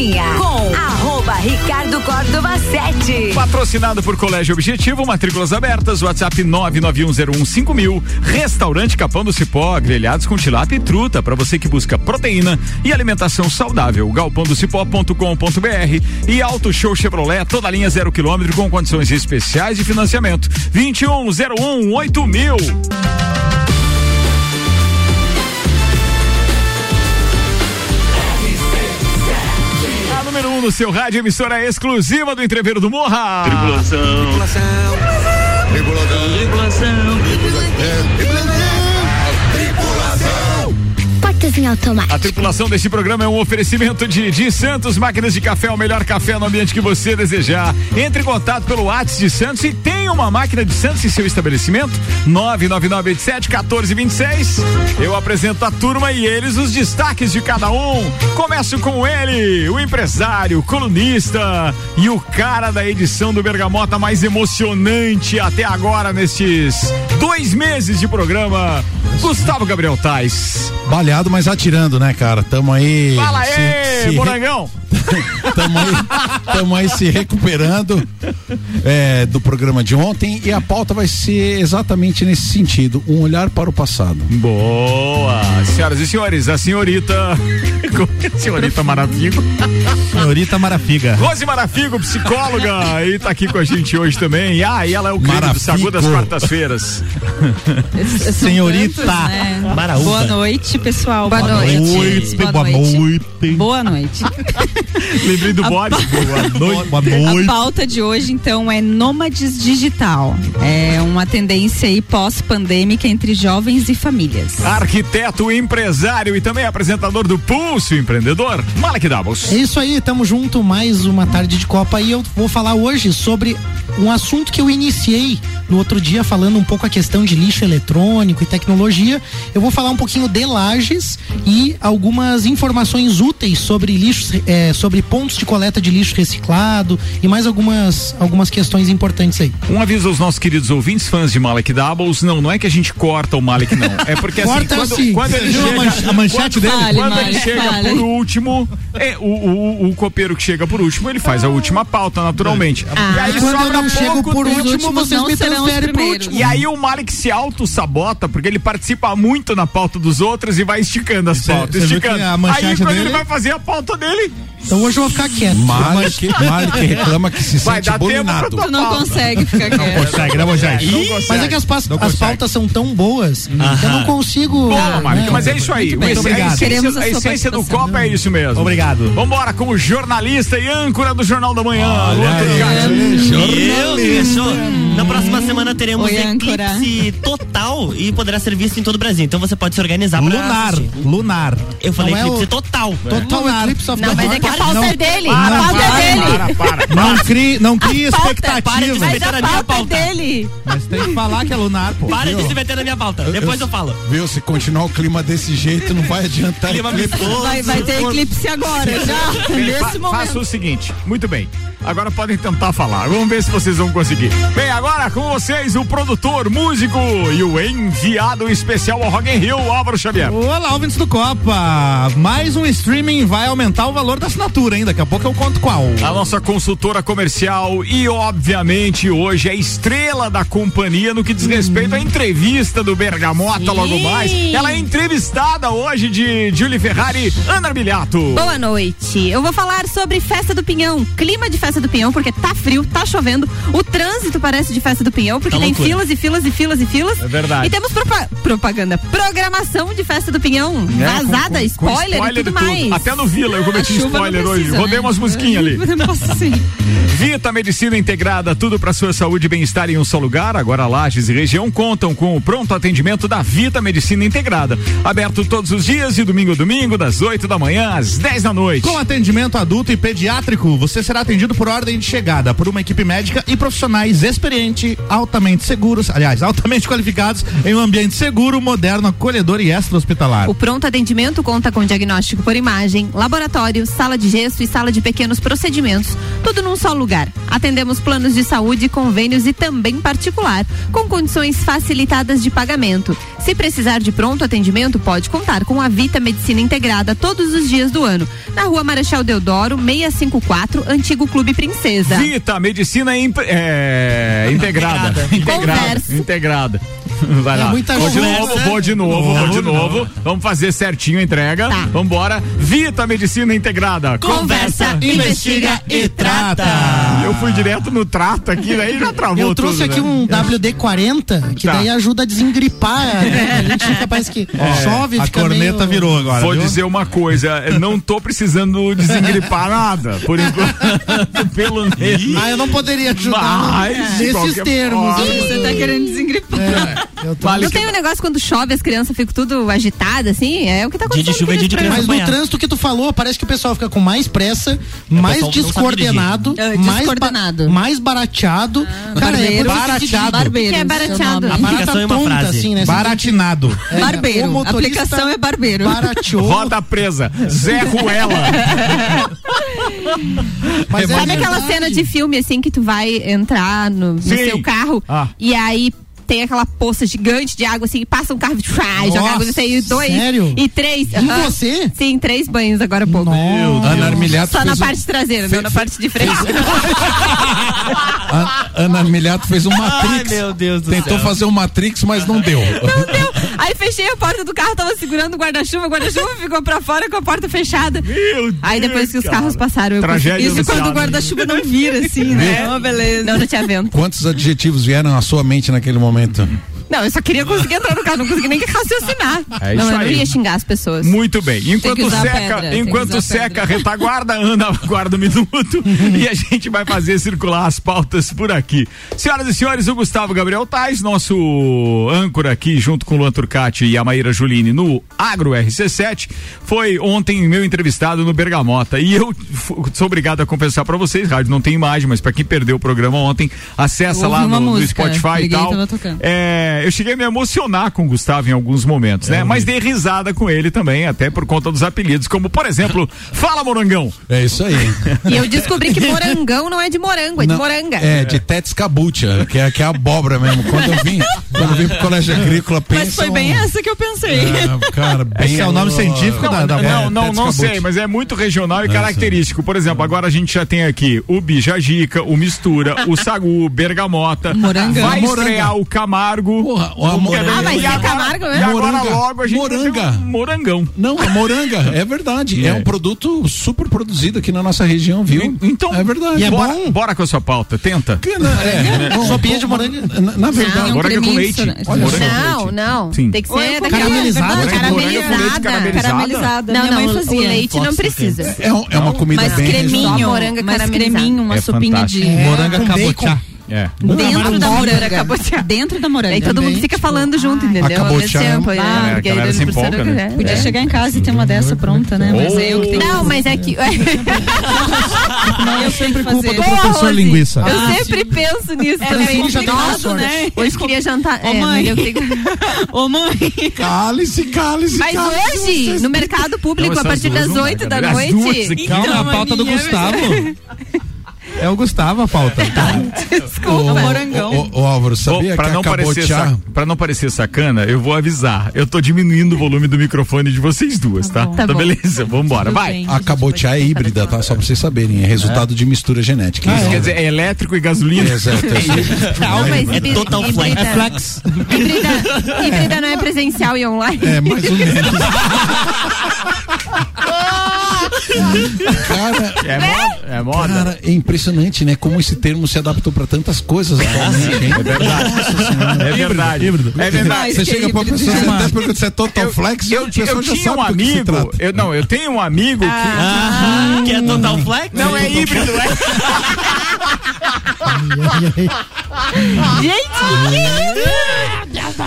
Com arroba Ricardo Córdova 7. Patrocinado por Colégio Objetivo, matrículas abertas, WhatsApp 991015000. Restaurante Capão do Cipó, grelhados com tilápia e truta para você que busca proteína e alimentação saudável. galpondocipó.com.br e Auto Show Chevrolet, toda linha zero quilômetro com condições especiais de financiamento. 2101 8000. A número 1 no seu rádio, emissora exclusiva do Entreveiro do Morra. Tripulação. Portas em automático. A tripulação deste programa é um oferecimento de, de Santos, máquinas de café, o melhor café no ambiente que você desejar. Entre em contato pelo WhatsApp de Santos e tem uma máquina de Santos em seu estabelecimento? 99987-1426. Eu apresento a turma e eles os destaques de cada um. Começo com ele, o empresário, colunista e o cara da edição do Bergamota mais emocionante até agora nestes dois meses de programa, Gustavo Gabriel Tais. Baleado, mas atirando, né, cara? Tamo aí. Fala se- aí, se- Morangão! Tamo aí, tamo aí se recuperando é, do programa de ontem e a pauta vai ser exatamente nesse sentido, um olhar para o passado. Boa! Senhoras e senhores, a senhorita. senhorita Marafigo. Senhorita Marafiga. Rose Marafigo, psicóloga, e tá aqui com a gente hoje também. Ah, e ela é o crime do Marafigo. Sagu das quartas-feiras. Senhorita tantos, né? Boa noite, pessoal. Boa noite. Noite, Boa boa noite. noite. Boa noite. Lembrei do A bode. Boa noite. Boa A noite. pauta de hoje, então, é nômades digital. É uma tendência aí pós-pandêmica entre jovens e famílias. Arquiteto, empresário e também apresentador do Pulso Empreendedor, Malek Davos. É isso aí, tamo junto, mais uma tarde de Copa e eu vou falar hoje sobre um assunto que eu iniciei no outro dia falando um pouco a questão de lixo eletrônico e tecnologia. Eu vou falar um pouquinho de lajes e algumas informações úteis sobre lixos, eh, sobre pontos de coleta de lixo reciclado e mais algumas algumas questões importantes aí. Um aviso aos nossos queridos ouvintes, fãs de Malek Doubles. Não, não é que a gente corta o Malek, não. É porque assim, Corta quando, sim. quando ele a chega. a manchete quando, dele? Fale, Quando ele Malek, chega fale. por último, é, o, o, o copeiro que chega por último, ele faz a última pauta, naturalmente. Ah. e aí sobra chego por último, vocês não me transferem pro primeiros. último. E aí o Malek se auto-sabota, porque ele participa muito na pauta dos outros e vai esticando as Cê- pautas, cê esticando. Aí quando dele- ele vai fazer a pauta dele, Então hoje eu vou ficar quieto. Malik, Malik reclama que se Vai sente dar tempo pra bulinado. tua Tu não consegue ficar quieto. Consegue, né? Não consegue. Mas é que as, Não as pautas são tão boas que eu não consigo. Boa, né? mas é isso aí. Obrigado. A essência, Queremos a a sua essência do. Copa é isso mesmo. Obrigado. Vambora com o jornalista e âncora do Jornal da Manhã. Olha aí, Turcati. Eu, fechou. Na próxima semana teremos Oi, eclipse total e poderá ser visto em todo o Brasil. Então você pode se organizar pra Lunar. assistir. Lunar. Eu falei Não é eclipse o- total. Total Eclipse of Não, the mas é Heart. que a pauta Não. é dele. Para, a pauta para, é dele. para, para, para. Não crie, não crie expectativa. para de Mas meter a na minha pauta é pauta. dele. Mas tem que falar que é lunar, pô. Para de se meter na minha pauta. Depois eu falo. Viu? Se continuar o clima desse jeito, não vai adiantar. Clima eclipse. Vai, vai ter eclipse agora, já. Nesse fa- momento. Faça o seguinte, muito bem. Agora podem tentar falar. Vamos ver se vocês vão conseguir. Bem, agora com vocês o produtor, músico e o enviado especial ao Rock in Rio, Álvaro Xavier. Olá, ouvintes do Copa. Mais um streaming vai aumentar o valor da assinatura, hein? Daqui a pouco eu conto qual. A nossa consultora comercial e, obviamente, hoje a estrela da companhia no que diz respeito à entrevista do Bergamota logo mais. Ela é entrevistada hoje de Julie Ferrari, Ana Arbilhato. Boa noite. Eu vou falar sobre Festa do Pinhão. Clima de Festa do Pinhão, porque tá frio, tá chovendo. O trânsito parece de Festa do Pinhão, porque Tá tem loucura. filas e filas e filas e filas. É verdade. E temos propa- propaganda, programação de Festa do Pinhão. É, Vazada, com- com- com spoiler, e tudo de mais. Até no Vila eu cometi spoiler não hoje. precisa, Rodei né? umas musiquinhas ali. Nossa, sim. Vita Medicina Integrada, tudo para sua saúde e bem-estar em um só lugar. Agora Lages e região contam com o pronto atendimento da Vita Medicina Integrada. Aberto todos os dias e domingo a domingo, das 8 da manhã às 10 da noite. Com atendimento adulto e pediátrico, você será atendido por ordem de chegada por uma equipe médica e profissionais experientes, altamente seguros, aliás, altamente qualificados em um ambiente seguro, moderno, acolhedor e extra-hospitalar. O pronto atendimento conta com diagnóstico por imagem, laboratório, sala de gesso e sala de pequenos procedimentos, tudo num só lugar. Atendemos planos de saúde, convênios e também particular, com condições facilitadas de pagamento. Se precisar de pronto atendimento, pode contar com a Vita Medicina Integrada todos os dias do ano. Na rua Marechal Deodoro, 654, Antigo Clube Princesa. Vita, medicina é, integrada. Integrada. Conversa. Integrada. Vai É lá. muita vou de conversa. novo, vou de novo, vou de novo. Vamos fazer certinho a entrega. Tá. Vambora. Vita Medicina Integrada. Conversa, investiga e trata. Eu fui direto no trato aqui, daí já travou Eu trouxe tudo, aqui né? um WD-40, que Tá. daí ajuda a desengripar. né? A gente fica, parece que chove, A fica corneta meio... virou agora. Vou viu? dizer uma coisa, não tô precisando desengripar nada, por enquanto, pelo menos. Ah, eu não poderia ajudar nesses termos. Você tá querendo desengripar. Eu tô- Vale Não tem um negócio quando chove, as crianças ficam tudo agitadas, assim? É o que tá Dia de acontecendo. chuva é dia de criança Mas no trânsito que tu falou, parece que o pessoal fica com mais pressa, mais não sabe descoordenado. É, mais, descoordenado. ba- mais barateado. Cara, é Barbeiro. que Barateado. Barbeiro. Que é barateado. A Aplicação barata é uma tonta, frase. assim, né? Baratinado. É, o Barbeiro. motorista Aplicação é barbeiro. Barateou. Roda presa, Zé Ruela. Mas é Sabe aquela verdade. cena de filme, assim, que tu vai entrar no, no seu carro Ah. e aí tem aquela poça gigante de água, assim, e passa um carro de e joga água aí, dois sério? e três. Aham. você? Sim, três banhos agora há pouco. Nossa. Ana Armiliato Só na fez um- parte traseira, fe- não na parte de frente. Ana Armiliato fez um Matrix. Ai, meu Deus do Tentou céu. fazer um Matrix, mas não deu. Não deu. Aí fechei a porta do carro, tava segurando o guarda-chuva, o guarda-chuva ficou pra fora com a porta fechada. Meu Aí depois que os Deus, carros cara. passaram, eu Tragédia anunciada. Quando o guarda-chuva não vira, assim, né? Uma beleza. Não, não tinha vento. Quantos adjetivos vieram à sua mente naquele momento? Não, eu só queria conseguir entrar no carro, não consegui nem raciocinar. É não, eu não ia xingar as pessoas. Muito bem. Enquanto seca, pedra, enquanto seca a retaguarda, Ana aguarda um minuto e a gente vai fazer circular as pautas por aqui. Senhoras e senhores, o Gustavo Gabriel Tais, nosso âncora aqui junto com o Luan Turcati e a Maíra Juline no Agro RC7, foi ontem meu entrevistado no Bergamota e eu sou obrigado a confessar pra vocês, rádio não tem imagem, mas pra quem perdeu o programa ontem, acessa lá no, no Spotify e tal. tocando. É, eu cheguei a me emocionar com o Gustavo em alguns momentos, né? Mas dei risada com ele também, até por conta dos apelidos, como por exemplo, Fala Morangão. É isso aí. E eu descobri que morangão não é de morango, é de Não, moranga. É, de Tetes Cabucha, que é, que é a abóbora mesmo. Quando eu vim, quando eu vim pro colégio agrícola, pensa. Mas foi bem essa que eu pensei. É, cara, bem. Esse é o nome científico da, da não, não, não sei, mas é muito regional e característico. Por exemplo, agora a gente já tem aqui o Bijajica, o Mistura, o Sagu, Bergamota. Morangão. Vai Moranga. estrear o Camargo. Porra, o Quer amor- ver? Ah, ser agora- Camargo, né? Agora Moranga. logo a gente Moranga. um morangão. Não, a moranga, é verdade. É. É. um produto super produzido aqui na nossa região, viu? Então, é verdade. E é bora, bom? bora com a sua pauta, tenta. Que na- é, não, Sopinha de moranga. Na, na verdade, Não, Moranga com creminho leite. Olha. Não, não. Sim. Tem que é ser moranga caramelizada. caramelizada. Caramelizada. Não, não, o leite não precisa. é, um- é uma comida Mas bem creminho, Só moranga mas caramelizada. creminho, uma É sopinha de. Moranga com cabotiá. É. dentro da Moranga moranga. cabotiá. Dentro da moranga. Aí todo mundo fica tipo, falando junto, entendeu? acabou Ao mesmo tempo, É, né? a Porque aí galera eles se precisam empolga, né? Podia é. chegar em casa e ter uma dessa pronta, né? Mas é eu que tenho Não, mas é que. eu sempre culpa do professor linguiça. Eu Ah, sempre penso nisso Meu também. já deu né? Hoje queria jantar. Ô, é, mãe. Ô, mãe. Cálice, cálice, Mas hoje, no mercado público, Não, a partir das duas não 8 dá, da noite. Então, a pauta do Gustavo. É o Gustavo a pauta. Desculpa. morangão. Ô, ô, ô, Álvaro, sabia Para que não, a parecer sa- pra não parecer sacana, eu vou avisar. Eu tô diminuindo o volume do microfone de vocês duas, tá? bom. Tá Então, bom. beleza, vambora, vai. bem. A cabotiá é híbrida, tá? Só pra vocês saberem. É resultado de mistura genética. Isso quer dizer, é elétrico e gasolina. Exato. É híbrida- total flex. híbrida- É flex. Híbrida não é presencial e online. É, mais ou menos. Cara, É moda. É moda. cara, é impressionante, né? Como esse termo se adaptou pra tantas coisas atualmente, hein? É verdade. É verdade. É verdade. Você chega pra pessoa, você até pergunta se é total Eu, flex, eu, eu já tinha um que amigo, eu, não, eu tenho um amigo que Ah, que é total flex? não é híbrido, é.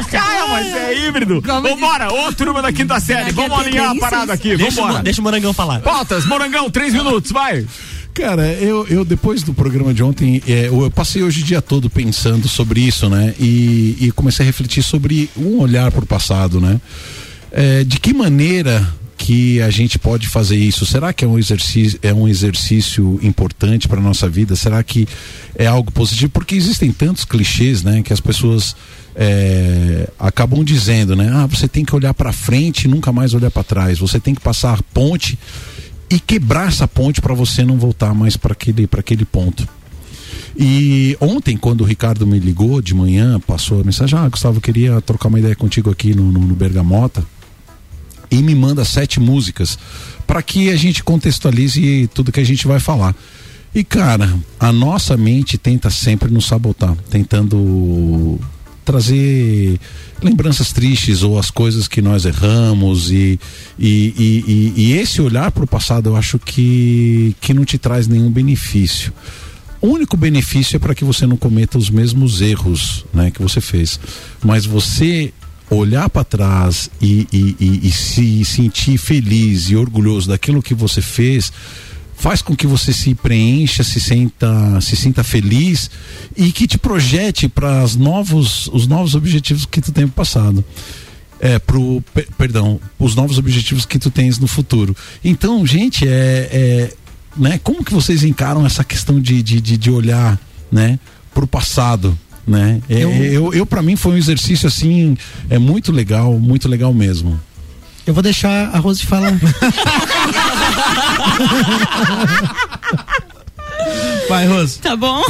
Cara, mas é híbrido. Vambora, ô turma da quinta série, vamos alinhar a parada aqui, Deixa, o, vambora. deixa o Morangão falar. Pautas, Morangão, três minutos, vai. Cara, eu, eu depois do programa de ontem, é, eu, passei hoje o dia todo pensando sobre isso, né? E, e comecei a refletir sobre um olhar pro passado, né? É, de que maneira que a gente pode fazer isso? Será que é um exercício, é um exercício importante para nossa vida? Será que é algo positivo? Porque existem tantos clichês, né, que as pessoas é, acabam dizendo, né? Ah, você tem que olhar para frente e nunca mais olhar para trás. Você tem que passar a ponte e quebrar essa ponte para você não voltar mais para aquele, aquele ponto. E ontem, quando o Ricardo me ligou de manhã, passou a mensagem: Ah, Gustavo, queria trocar uma ideia contigo aqui no, no, no Bergamota. E me manda sete músicas para que a gente contextualize tudo que a gente vai falar. E cara, a nossa mente tenta sempre nos sabotar, tentando trazer lembranças tristes ou as coisas que nós erramos e, e, e, e esse olhar para o passado eu acho que, que não te traz nenhum benefício. O único benefício é para que você não cometa os mesmos erros né, que você fez. Mas você olhar para trás e, e, e, e se sentir feliz e orgulhoso daquilo que você fez faz com que você se preencha, se sinta, se sinta feliz e que te projete para os novos, os novos objetivos que tu tem passado. É, pro, per, perdão, os novos objetivos que tu tens no futuro. Então, gente, é, é né, como que vocês encaram essa questão de, de, de, de olhar, né, pro passado? Né? É, eu, eu, eu para mim foi um exercício assim, é muito legal, muito legal mesmo. Eu vou deixar a Rose falar. Vai, Rose. Tá bom?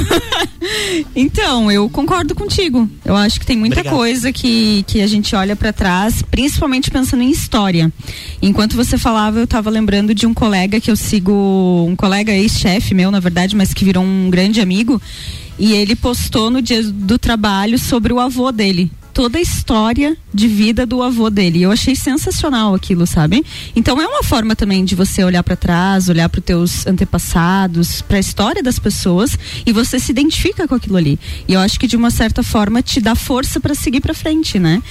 então, eu concordo contigo. Eu acho que tem muita Obrigado. coisa que, que a gente olha para trás, principalmente pensando em história. Enquanto você falava, eu tava lembrando de um colega que eu sigo, um colega ex-chefe meu, na verdade, mas que virou um grande amigo. E ele postou no dia do trabalho sobre o avô dele toda a história de vida do avô dele. Eu achei sensacional aquilo, sabe? Então é uma forma também de você olhar para trás, olhar para os teus antepassados, para a história das pessoas e você se identifica com aquilo ali. E eu acho que de uma certa forma te dá força para seguir para frente, né?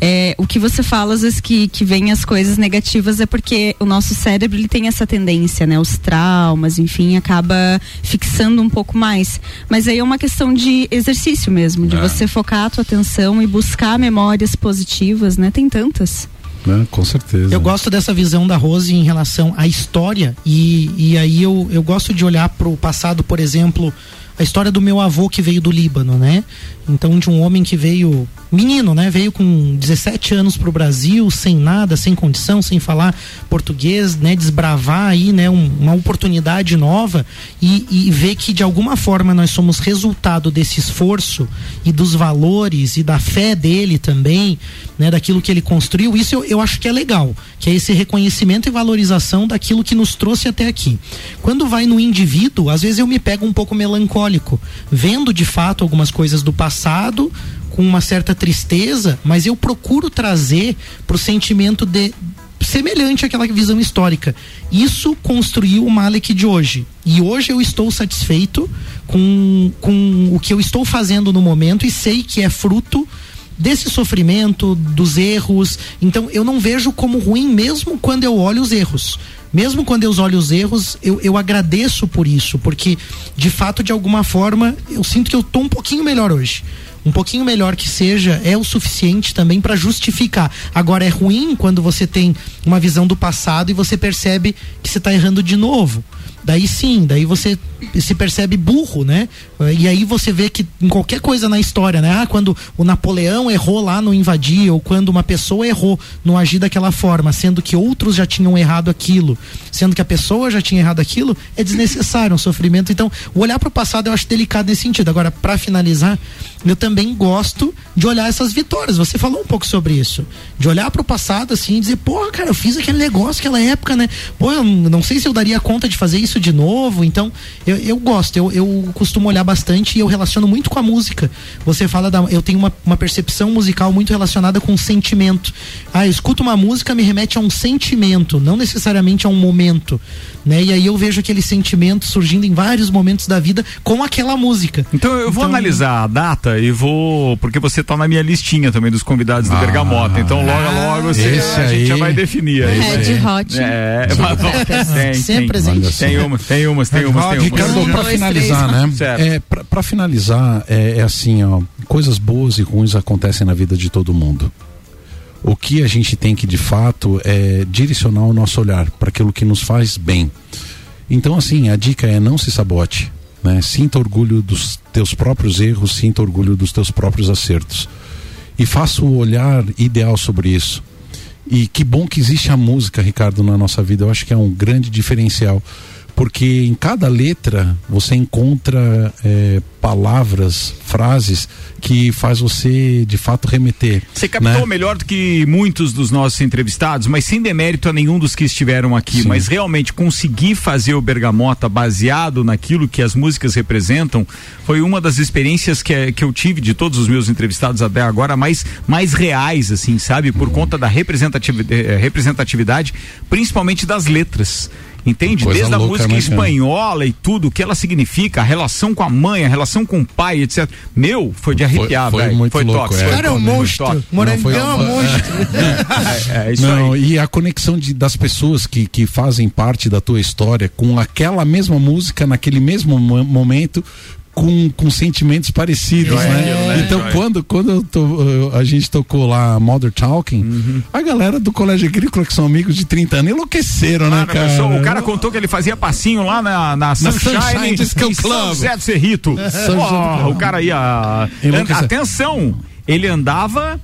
É, o que você fala às vezes que que vem as coisas negativas é porque o nosso cérebro ele tem essa tendência, né? Os traumas, enfim, acaba fixando um pouco mais. Mas aí é uma questão de exercício mesmo, de é. você focar a tua atenção e buscar buscar memórias positivas, né? Tem tantas. É, com certeza. Eu gosto dessa visão da Rose em relação à história e, e aí eu, eu gosto de olhar para o passado, por exemplo, a história do meu avô que veio do Líbano, né? Então, de um homem que veio, menino, né? Veio com 17 anos para o Brasil, sem nada, sem condição, sem falar português, né? Desbravar aí, né? Um, uma oportunidade nova e, e ver que de alguma forma nós somos resultado desse esforço e dos valores e da fé dele também, né? Daquilo que ele construiu. Isso eu, eu acho que é legal, que é esse reconhecimento e valorização daquilo que nos trouxe até aqui. Quando vai no indivíduo, às vezes eu me pego um pouco melancólico, vendo de fato algumas coisas do passado passado com uma certa tristeza, mas eu procuro trazer para o sentimento de semelhante àquela visão histórica. Isso construiu o Malek de hoje. E hoje eu estou satisfeito com, com o que eu estou fazendo no momento e sei que é fruto desse sofrimento, dos erros. Então eu não vejo como ruim mesmo quando eu olho os erros. Mesmo quando eu olho os erros, eu, eu agradeço por isso, porque de fato, de alguma forma, eu sinto que eu tô um pouquinho melhor hoje um pouquinho melhor que seja é o suficiente também para justificar. Agora é ruim quando você tem uma visão do passado e você percebe que você está errando de novo daí sim, daí você se percebe burro, né? E aí você vê que em qualquer coisa na história, né? Ah, quando o Napoleão errou lá no invadir, ou quando uma pessoa errou no agir daquela forma, sendo que outros já tinham errado aquilo, sendo que a pessoa já tinha errado aquilo, é desnecessário um sofrimento. Então, olhar para o passado eu acho delicado nesse sentido. Agora, para finalizar, eu também gosto de olhar essas vitórias. Você falou um pouco sobre isso. De olhar para o passado assim e dizer, porra, cara, eu fiz aquele negócio, aquela época, né? Pô, eu não sei se eu daria conta de fazer isso de novo. Então, eu, eu gosto, eu, eu costumo olhar bastante e eu relaciono muito com a música. Você fala da. Eu tenho uma, uma percepção musical muito relacionada com sentimento. Ah, eu escuto uma música, me remete a um sentimento, não necessariamente a um momento né? E aí eu vejo aquele sentimento surgindo em vários momentos da vida com aquela música. Então eu vou então... analisar a data e vou, porque você tá na minha listinha também dos convidados ah, do Bergamota, então logo ah, logo você, a gente já vai definir. Aí. Red Hot. É, tem, sempre presente. Tem umas, tem umas, tem umas, tem umas. Ricardo, para finalizar, né? Certo. É, para finalizar, é, é assim, ó, coisas boas e ruins acontecem na vida de todo mundo. O que a gente tem que de fato é direcionar o nosso olhar para aquilo que nos faz bem. Então, assim, a dica é não se sabote. Né? Sinta orgulho dos teus próprios erros, sinta orgulho dos teus próprios acertos. E faça o olhar ideal sobre isso. E que bom que existe a música, Ricardo, na nossa vida. Eu acho que é um grande diferencial porque em cada letra você encontra é, palavras, frases que faz você de fato remeter. Você captou né? melhor do que muitos dos nossos entrevistados, mas sem demérito a nenhum dos que estiveram aqui, Sim. mas realmente conseguir fazer o Bergamota baseado naquilo que as músicas representam foi uma das experiências que, que eu tive de todos os meus entrevistados até agora mais, mais reais, assim, sabe? Por conta da representatividade, eh, representatividade, principalmente das letras. Entende? Coisa Desde a música né, espanhola e tudo, o que ela significa, a relação com a mãe, a relação com o pai, etc. Meu, foi de arrepiar, foi velho. muito foi louco, top. é. foi Cara, é um foi monstro. Morangão é um Não, foi- monstro. É, é isso Não, aí. e a conexão de, das pessoas que, que fazem parte da tua história com aquela mesma música, naquele mesmo mo- momento, com, com sentimentos parecidos, né? né? Então, quando, quando a gente tocou lá Mother Talking, Uhum. a galera do Colégio Agrícola, que são amigos de 30 anos, enlouqueceram, né, Mano, cara? pessoal, o cara contou que ele fazia passinho lá na, na Sunshine, Sunshine Disco Club. José do Cerrito. Ó, o cara ia... Atenção, ele andava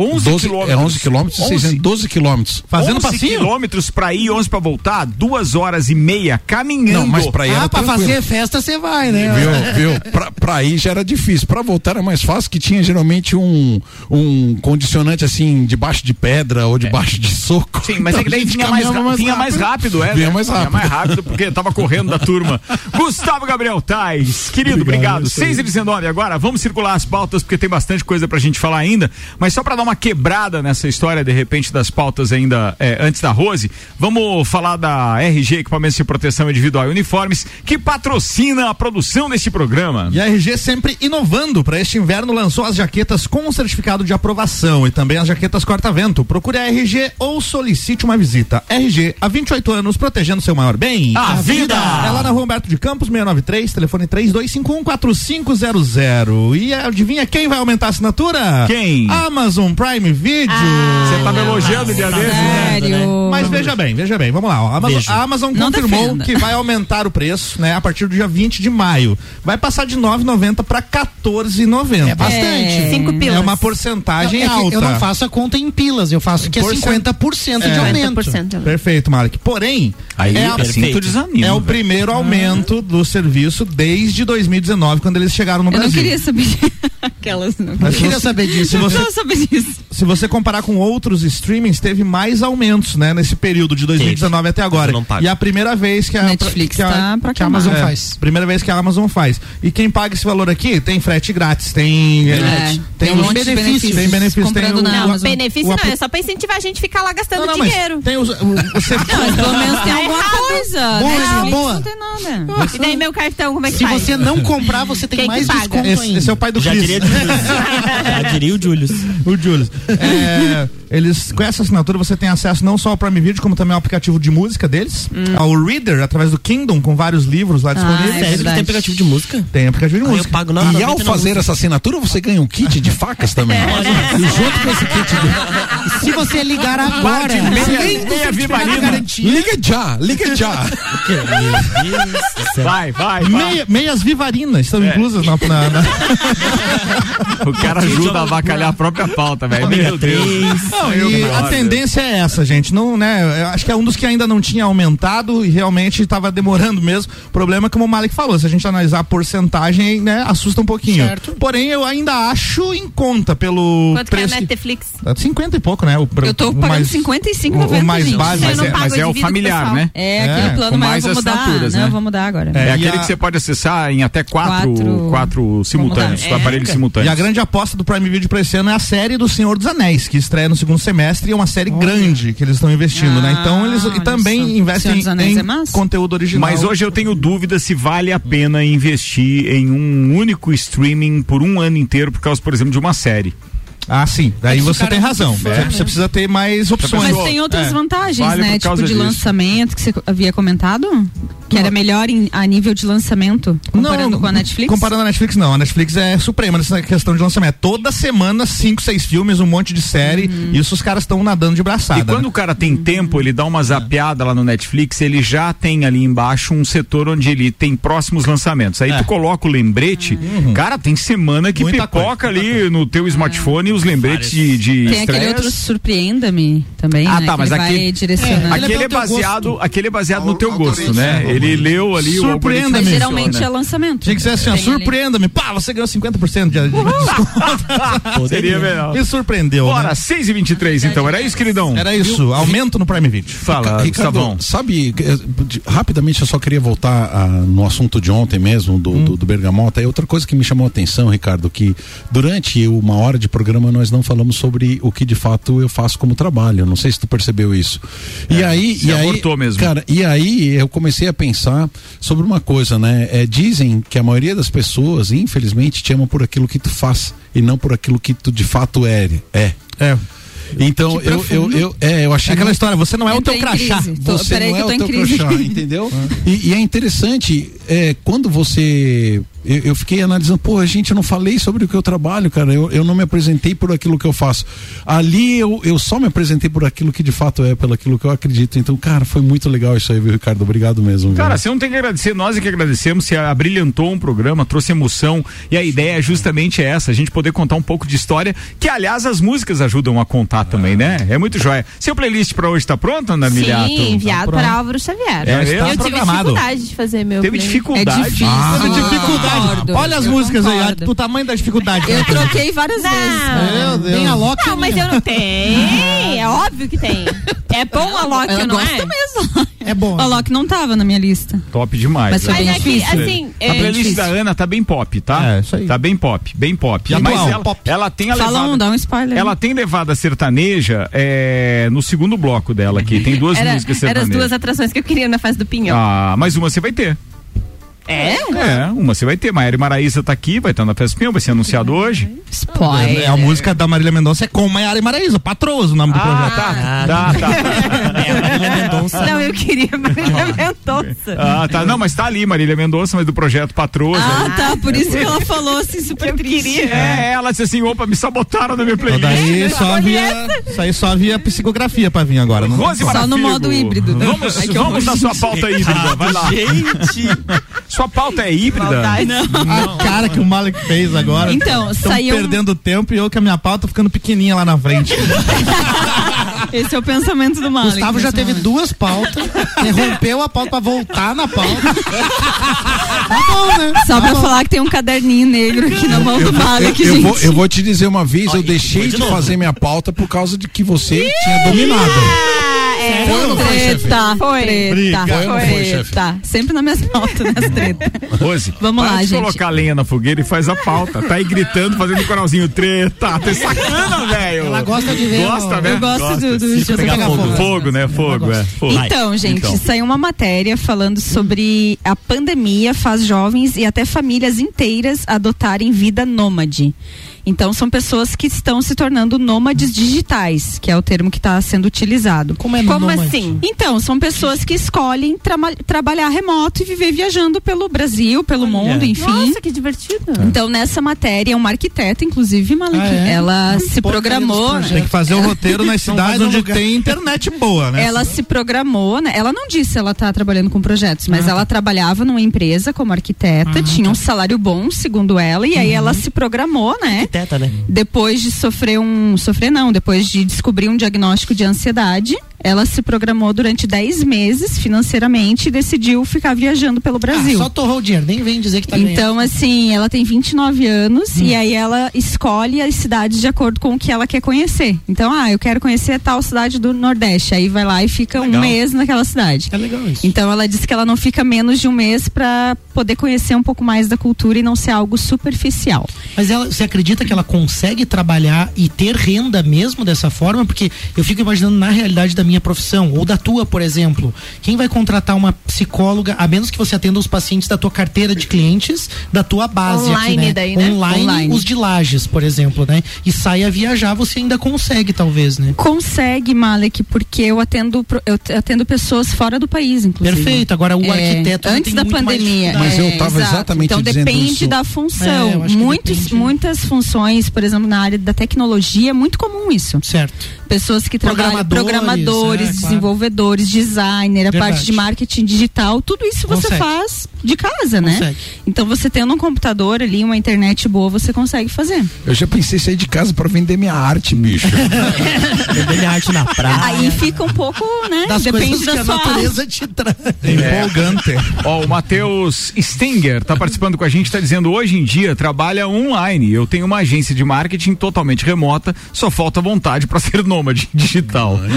11 12, quilômetros. é 11 quilômetros, 11 12 quilômetros. Fazendo 11 passinho? quilômetros pra ir, 11 pra voltar, duas horas e meia caminhando. Não, mas pra ir Ah, pra tranquilo. fazer festa você vai, né? Viu, viu? Pra, pra ir já era difícil. Pra voltar era mais fácil, que tinha geralmente um, um condicionante assim, debaixo de pedra ou debaixo de soco. Sim, mas é Então, que daí a gente vinha mais, caminhava vinha mais rápido, é. Vinha né? mais rápido. Vinha mais rápido porque tava correndo da turma. Gustavo Gabriel Tais, querido, obrigado. Obrigado, isso aí. 6 e 19 agora, vamos circular as pautas porque tem bastante coisa pra gente falar ainda. Mas só pra dar uma quebrada nessa história, de repente, das pautas ainda é, antes da Rose, vamos falar da RG Equipamentos de Proteção Individual e Uniformes, que patrocina a produção deste programa. E a RG sempre inovando. Para este inverno lançou as jaquetas com certificado de aprovação e também as jaquetas corta-vento. Procure a RG ou solicite uma visita. RG, há 28 anos, protegendo seu maior bem. A vida! É lá na rua Humberto de Campos, 693, telefone 32514500. E adivinha quem vai aumentar a assinatura? Quem? Amazon Prime Video. Você tá me elogiando dia desses, né? Sério. Mas veja bem, veja bem, vamos lá. ó. A Amazon, a Amazon Não confirmou defenda. que vai aumentar o preço, né, a partir do dia 20 de maio. Vai passar de 9,90 para 14,90. É bastante. É. Cinco pilas. É uma porcentagem É que alta. eu não faço a conta em pilas, eu faço que é Porcent- 50% de É. aumento. 50%. Perfeito, Mark. Porém, Aí é, perfeito. desanima. é o primeiro aumento do serviço desde 2019, quando eles chegaram no Eu não Brasil. queria saber. Aquelas não. Mas Eu queria saber disso. Você, Eu não saber disso. Se você comparar com outros streamings, teve mais aumentos, né, nesse período de 2019 até agora. Não. E é a primeira vez que a Netflix que a, tá pra que a Amazon É, faz. Primeira vez que a Amazon faz. E quem paga esse valor aqui tem frete grátis, tem. É, tem, tem um os de benefícios. Tem benefícios, tem o, na o- Amazon. Benefício o não, é só pra incentivar a gente a ficar lá gastando Não, não, dinheiro. tem os, o, você, Não, mas pelo menos tem Tá alguma errado. coisa. Boa, Netflix boa. Não tem nada. E daí meu cartão, como é que Se faz? você não comprar, você tem Quem que mais desconto esse, ainda. esse é o pai do Já Cris. diria o. Já diria o Julius. o É, eles, com essa assinatura você tem acesso não só ao Prime Video, como também ao aplicativo de música deles, ao Reader, através do Kindle, com vários livros lá disponíveis. É Sério, eles verdade. têm aplicativo de música? Tem aplicativo de Ah, eu música. pago E 9,90 ao fazer essa assinatura, você ganha um kit de facas também. E junto com esse kit de. Se você ligar agora, além do certificado Liga já, liga já. Vai, vai, vai. Meia- meias vivarinas estão inclusas na, na- na- O cara ajuda a avacalhar a própria pauta, velho. Meu Deus. Não, e a tendência é essa, gente. Não, né? Eu acho que é um dos que ainda não tinha aumentado e realmente estava demorando mesmo. O problema é como o Malik falou, se a gente analisar a porcentagem, né, assusta um pouquinho. Certo. Porém, eu ainda acho em conta pelo Quanto que é preço. a Netflix? Tá 50 e pouco, né? O, Eu tô o pagando mais, 55,90. o, o mais básico. Mas é, mas é o familiar, né? É, É, aquele plano, mais eu vou mudar. assinaturas, Não, né? eu vou mudar agora. É, É, aquele a- que você pode acessar em até quatro, Quatro- quatro simultâneos, mudar. aparelhos É. simultâneos. E a grande aposta do Prime Video pra esse ano é a série do Senhor dos Anéis, que estreia no segundo semestre e é uma série grande que eles estão investindo, né? Então eles e olha também só. investem em é conteúdo original. Mas hoje eu tenho dúvida se vale a pena investir em um único streaming por um ano inteiro por causa, por exemplo, de uma série. Ah, sim. Daí É você tem é razão. fã, Você, né? você precisa ter mais opções. Mas tem outras É. vantagens, Vale né? Tipo de disso. lançamento que você havia comentado. Que era melhor em- a nível de lançamento, comparando com a Netflix? Comparando a Netflix, não. A Netflix é suprema nessa questão de lançamento. É Toda semana, cinco, seis filmes, um monte de série. Uhum. Isso os caras estão nadando de braçada. E quando né? o cara tem tempo, ele dá uma zapeada lá no Netflix, ele já tem ali embaixo um setor onde ele tem próximos lançamentos. Aí É. tu coloca o lembrete, cara, tem semana que Muita pipoca ali no teu smartphone os lembretes de, de Tem aquele outro Surpreenda-me também, Ah, né? tá, mas ele aquele- é Aquele é baseado, aquele é baseado no teu gosto, né? Ele leu ali o Surpreenda-me. geralmente é lançamento. Tinha que ser assim, ali. surpreenda-me. Pá, você ganhou 50% de, desconto. Seria melhor. Me surpreendeu. Bora, né? 6 e 23 então, era isso, queridão? Era isso, aumento no Prime Video. Fala, Ricardo, sabe, eh, rapidamente eu só queria voltar ah, no assunto de ontem mesmo, do, Hum. do, do Bergamota. É outra coisa que me chamou a atenção, Ricardo, que durante uma hora de programa nós não falamos sobre o que de fato eu faço como trabalho. Não sei se tu percebeu isso. e aí, É, e aí, mesmo. cara, e aí eu comecei a pensar sobre uma coisa, né? É, dizem que a maioria das pessoas, infelizmente, te ama por aquilo que tu faz e não por aquilo que tu de fato é. É. É. Então eu, eu, eu, é, eu achei É aquela história, você não é o teu crachá. crise. Você peraí não que é o teu crise. crachá, entendeu? E, e é interessante, é, quando você. Eu, eu fiquei analisando, pô, gente, eu não falei sobre o que eu trabalho, cara. Eu, eu não me apresentei por aquilo que eu faço. Ali eu, eu só me apresentei por aquilo que de fato é, pelo aquilo que eu acredito. Então, cara, foi muito legal isso aí, viu, Ricardo? Obrigado mesmo. Cara, viu? você não tem que agradecer, nós é que agradecemos, você abrilhantou um programa, trouxe emoção e a ideia é justamente essa, a gente poder contar um pouco de história, que aliás as músicas ajudam a contar também, né? É muito joia. Seu playlist pra hoje tá pronto, Ana Miliato? Sim, enviado Tá para Álvaro Xavier. É eu mesmo? tive programado. dificuldade de fazer meu Teve playlist. dificuldade? É difícil. Ah, Teve dificuldade. concordo. Olha as músicas aí, concordo. o tamanho da dificuldade. Eu troquei várias Não. vezes. Meu Deus. Tem a Loki. Não, mas eu não tenho. É óbvio que tem. É bom a Loki, não é? mesmo. É bom. A Loki não tava na minha lista. Top demais. Mas foi né? Mas bem é que, assim, A é playlist difícil. da Ana tá bem pop, tá? É, isso aí. Tá bem pop, bem pop. E Mas atual, ela, pop. ela tem a Fala levada. um, dá um spoiler. Ela tem levada sertaneja é, no segundo bloco dela aqui. Tem duas Era, músicas eram as sertanejas. duas atrações que eu queria na fase do Pinhão. Ah, mais uma você vai ter. É? É, uma você vai ter. Maíra e Maraísa tá aqui, vai estar na Festa Pinhão, vai ser anunciado hoje. Spoiler. É, a música da Marília Mendonça é com Maiara e Maraísa, Patroso o nome do projeto. tá. Tá, tá. É, Marília Mendonça. Não, eu queria Marília Mendonça. Ah, tá. Não, mas tá ali, Marília Mendonça, mas do projeto Patroso. Ah, tá. Por isso que ela falou assim, super triste. É, ela disse assim, opa, me sabotaram na minha Então playlist. daí só havia, isso aí só havia psicografia pra vir agora. Não Rose Só no modo híbrido. Vamos, Ai, que vamos na sua pauta híbrida, vai lá. Gente, Sua pauta é híbrida? A cara que o Malik fez agora. Então, Tão saiu- perdendo tempo e eu com a minha pauta ficando pequenininha lá na frente. Esse é o pensamento do Malik. Gustavo já teve momento. duas pautas, interrompeu a pauta pra voltar na pauta. tá bom, né? Só pra falar que tem um caderninho negro aqui na mão do Malik, eu, eu gente. vou, eu vou te dizer uma vez, eu deixei de de fazer minha pauta por causa de que você tinha dominado. Ah, é. Foi ou não foi, chefe? Treta, Foi. treta, Briga. Foi ou não foi, chefe? treta. Sempre nas minhas pautas, nas tretas. Rose, Vamos lá, de gente. colocar lenha na fogueira e faz a pauta. Tá aí gritando, fazendo coralzinho treta. Tá sacana, velho. Ela gosta de ver Gosta, o- né? Eu gosto Gosta. do, do, Se pegar pegar fogo. fogo. Fogo, né? Fogo, é. Fogo. Então, gente, Então. saiu uma matéria falando sobre a pandemia faz jovens e até famílias inteiras adotarem vida nômade. Então, são pessoas que estão se tornando nômades digitais, que é o termo que está sendo utilizado. Como é Como nômade? assim? Então, são pessoas que escolhem trama- trabalhar remoto e viver viajando pelo Brasil, pelo mundo, enfim. Nossa, que divertido. Então, nessa matéria, uma arquiteta, inclusive, Malik, Ah, é? ela se porcaria programou. né? Tem que fazer o roteiro nas cidades onde lugar. tem internet boa, né? Ela se programou, né? Ela não disse se ela tá trabalhando com projetos, mas Ah, ela trabalhava numa empresa como arquiteta, tinha um salário bom, segundo ela, e aí ela se programou, né? Teta, né? Depois de sofrer um. Sofrer não, depois de descobrir um diagnóstico de ansiedade, ela se programou durante 10 meses financeiramente e decidiu ficar viajando pelo Brasil. Ah, só torrou o dinheiro, nem vem dizer que tá ganhando. Então, assim, ela tem 29 anos Hum. e aí ela escolhe as cidades de acordo com o que ela quer conhecer. Então, ah, eu quero conhecer tal cidade do Nordeste. Aí vai lá e fica um mês naquela cidade. É legal isso. Então ela disse que ela não fica menos de um mês para poder conhecer um pouco mais da cultura e não ser algo superficial. Mas ela, você acredita que ela consegue trabalhar e ter renda mesmo dessa forma? Porque eu fico imaginando na realidade da minha minha profissão, ou da tua, por exemplo. Quem vai contratar uma psicóloga, a menos que você atenda os pacientes da tua carteira de clientes, da tua base Online aqui, né? daí, né? Online, Online. os de lajes, por exemplo, né? E sai a viajar, você ainda consegue, talvez, né? Consegue, Malek, porque eu atendo, pro- eu atendo pessoas fora do país, inclusive. Perfeito. Agora, o É, arquiteto antes tem da muito mais pandemia. Mas é, eu tava exato. exatamente Então dizendo depende isso. da É, função. que Muitos, depende. muitas funções, por exemplo, na área da tecnologia, é muito comum isso. Certo. Pessoas que trabalham Programadores, programadores, é, claro. desenvolvedores, designer, a Verdade. parte de marketing digital, tudo isso você Consegue. faz de casa, né? Consegue. Então você tendo um computador ali, uma internet boa, você consegue fazer. Eu já pensei em sair de casa pra vender minha arte, bicho. Vender minha arte na praia. Aí fica um pouco, né? das Depende da que a sua natureza te traz. Empolgante. Ó, o Matheus Stenger tá participando com a gente, tá dizendo hoje em dia trabalha online. Eu tenho uma agência de marketing totalmente remota, só falta vontade pra ser nômade digital.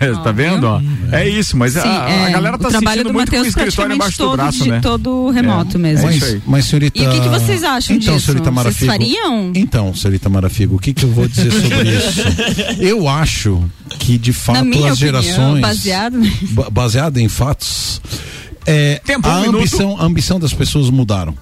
É, tá vendo? Ó? É isso, mas a, Sim, a é, galera tá sentindo do muito com o escritório embaixo do braço, de- né? todo remoto É, mesmo. é isso Mas, aí. mas, senhorita. E o que que vocês acham então, disso? Senhorita Vocês Marafigo, fariam? Então, senhorita Marafigo, o que, que eu vou dizer sobre isso? Eu acho que, de fato, Na minha as opinião, gerações. baseado- ba- baseado em fatos. É, Tempo, um a, minuto. ambição, a ambição das pessoas mudaram.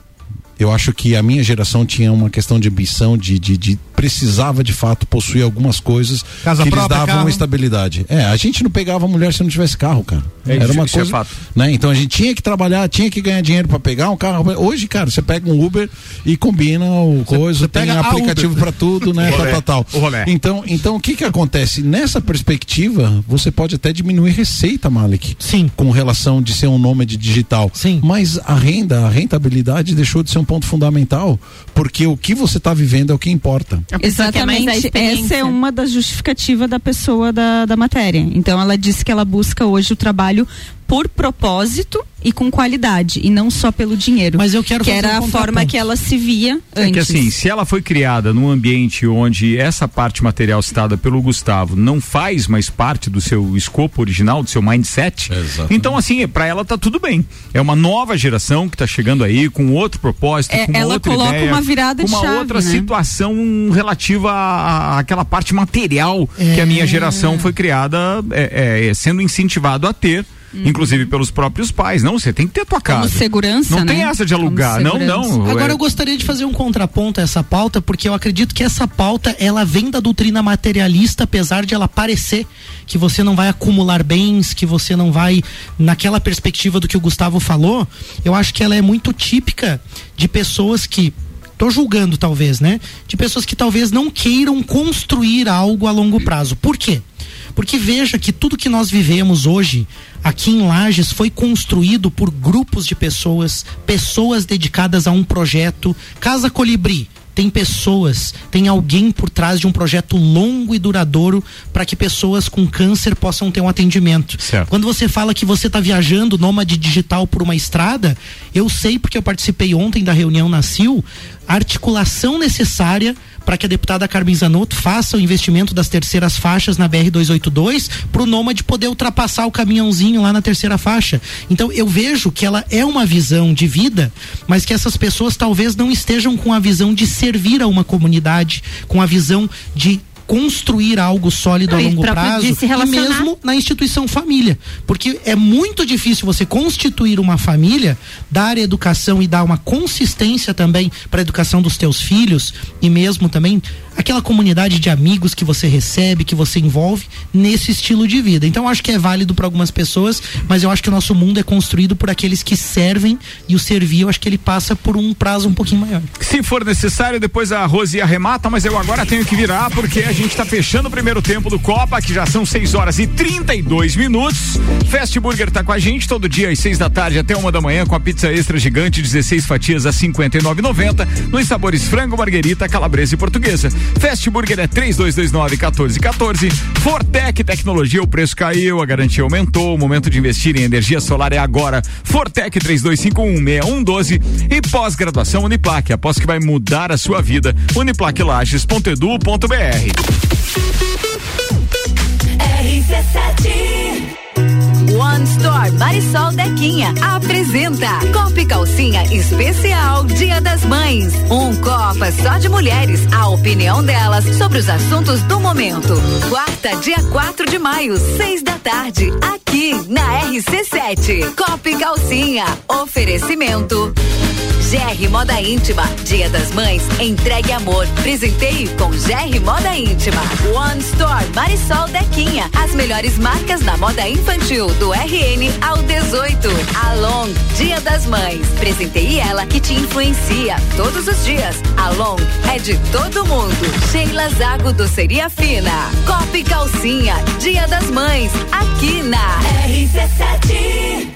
Eu acho que a minha geração tinha uma questão de ambição, de, de, de- precisava de fato possuir algumas coisas Casa que lhes própria, davam carro. uma estabilidade. É, a gente não pegava mulher se não tivesse carro, cara. É, Era isso- uma isso é coisa, fato. né? Então a gente tinha que trabalhar, tinha que ganhar dinheiro para pegar um carro. Hoje, cara, você pega um Uber e combina o coisa, tem pega a aplicativo para tudo, né? Tal, tal, tal. Então, então o que que acontece nessa perspectiva? Você pode até diminuir receita, Malik Sim. com relação de ser um nômade digital. Sim. Mas a renda, a rentabilidade deixou de ser um ponto fundamental, porque o que você está vivendo é o que importa. Exatamente. Essa é uma das justificativas da pessoa da, da matéria. Então ela disse que ela busca hoje o trabalho por propósito e com qualidade e não só pelo dinheiro. Mas eu quero que fazer era um a forma que ela se via É antes. que assim, se ela foi criada num ambiente onde essa parte material citada pelo Gustavo não faz mais parte do seu escopo original, do seu mindset, Exatamente. então assim, pra ela tá tudo bem. É uma nova geração que tá chegando aí com outro propósito, É, com uma ela outra coloca ideia, uma virada com de uma chave, outra né? situação relativa à- àquela parte material que a É. minha geração foi criada é, é, sendo incentivado a ter. Inclusive pelos próprios pais. Não, você tem que ter tua Como casa. segurança, Não né? tem essa de Como alugar. Não, não. Agora é- eu gostaria de fazer um contraponto a essa pauta, porque eu acredito que essa pauta ela vem da doutrina materialista, apesar de ela parecer que você não vai acumular bens, que você não vai naquela perspectiva do que o Gustavo falou. Eu acho que ela é muito típica de pessoas que Tô julgando, talvez, né? De pessoas que talvez não queiram construir algo a longo prazo. Por quê? Porque veja que tudo que nós vivemos hoje aqui em Lages foi construído por grupos de pessoas, pessoas dedicadas a um projeto. Casa Colibri tem pessoas, tem alguém por trás de um projeto longo e duradouro para que pessoas com câncer possam ter um atendimento. Certo. Quando você fala que você está viajando nômade digital por uma estrada, eu sei porque eu participei ontem da reunião na CIL, articulação necessária para que a deputada Carmen Zanotto faça o investimento das terceiras faixas na BR-282 para o nômade poder ultrapassar o caminhãozinho lá na terceira faixa. Então eu vejo que ela é uma visão de vida, mas que essas pessoas talvez não estejam com a visão de servir a uma comunidade, com a visão de construir algo sólido a longo prazo se e mesmo na instituição família, porque é muito difícil você constituir uma família, dar educação e dar uma consistência também para a educação dos teus filhos e mesmo também aquela comunidade de amigos que você recebe, que você envolve nesse estilo de vida. Então acho que é válido para algumas pessoas, mas eu acho que o nosso mundo é construído por aqueles que servem e o servir, eu acho que ele passa por um prazo um pouquinho maior. Se for necessário, depois a Rose arremata, mas eu agora tenho que virar porque a gente tá fechando o primeiro tempo do Copa, que já são 6 horas e 32 minutos. Fast Burger tá com a gente todo dia às 6 da tarde até uma da manhã com a pizza extra gigante, 16 fatias a 59,90 nos sabores frango, marguerita, calabresa e portuguesa. Fast Burger é 3229 1414. Fortec Tecnologia, o preço caiu, a garantia aumentou, o momento de investir em energia solar é agora. Fortec 32516112 e pós-graduação Uniplac, após que vai mudar a sua vida. uniplaclages.edu.br. RC7 One Store Marisol Dequinha apresenta Copa e Calcinha especial Dia das Mães. Um Copa só de mulheres. A opinião delas sobre os assuntos do momento. Quarta, dia 4 de maio, seis da tarde. Aqui na RC7. Copa e Calcinha. Oferecimento. GR Moda Íntima. Dia das Mães. Entregue amor. Presenteie com GR Moda Íntima. One Store Marisol Dequinha. As melhores marcas na moda infantil do RN ao 18. Along Dia das Mães. Presenteie ela que te influencia todos os dias. Along é de todo mundo. Sheila Zago Doceria Fina. Copa e Calcinha. Dia das Mães. Aqui na RC7.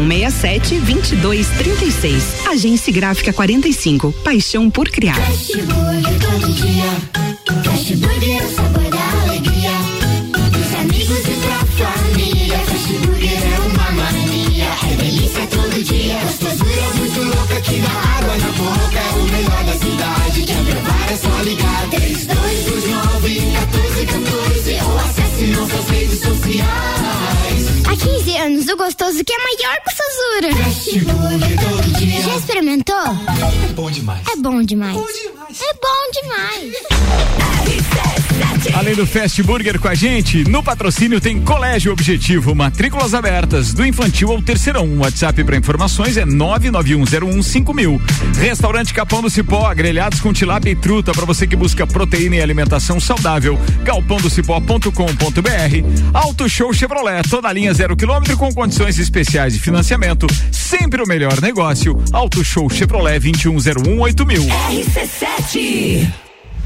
99167 2236. Agência Gráfica 45. Paixão por criar. Gostoso que é maior que o Sazura. Já experimentou? É bom demais. É bom demais. É bom demais. Além do Fast Burger com a gente, no patrocínio tem Colégio Objetivo, matrículas abertas, do infantil ao terceirão. O WhatsApp para informações é 991015000. Restaurante Capão do Cipó, grelhados com tilápia e truta para você que busca proteína e alimentação saudável. galpãodocipó.com.br. Auto Show Chevrolet, toda a linha zero quilômetro com condições especiais de financiamento. Sempre o melhor negócio. Auto Show Chevrolet 21018000. RC7 sete.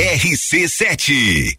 RC7.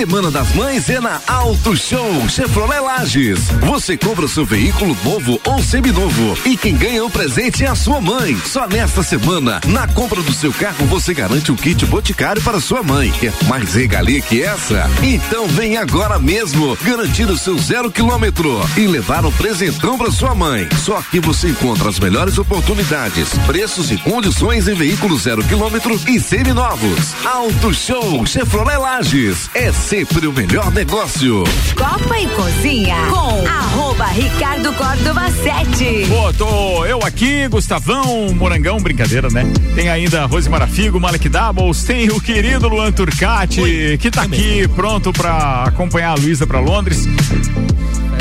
Semana das Mães é na Auto Show Chevrolet Lages. Você compra o seu veículo novo ou seminovo e quem ganha o presente é a sua mãe. Só nesta semana, na compra do seu carro, você garante um kit boticário para sua mãe. Quer mais regalia que essa? Então vem agora mesmo garantir o seu zero quilômetro e levar um presentão para sua mãe. Só aqui você encontra as melhores oportunidades, preços e condições em veículos zero quilômetro e seminovos. Auto Show Chevrolet Lages. É sempre o melhor negócio. Copa e Cozinha com arroba Ricardo Córdova 7. Pô, tô eu aqui, Gustavão, Morangão, brincadeira, né? Tem ainda Rose Marafigo, Malek Doubles, tem o querido Luan Turcati, que tá aqui pronto pra acompanhar a Luísa pra Londres.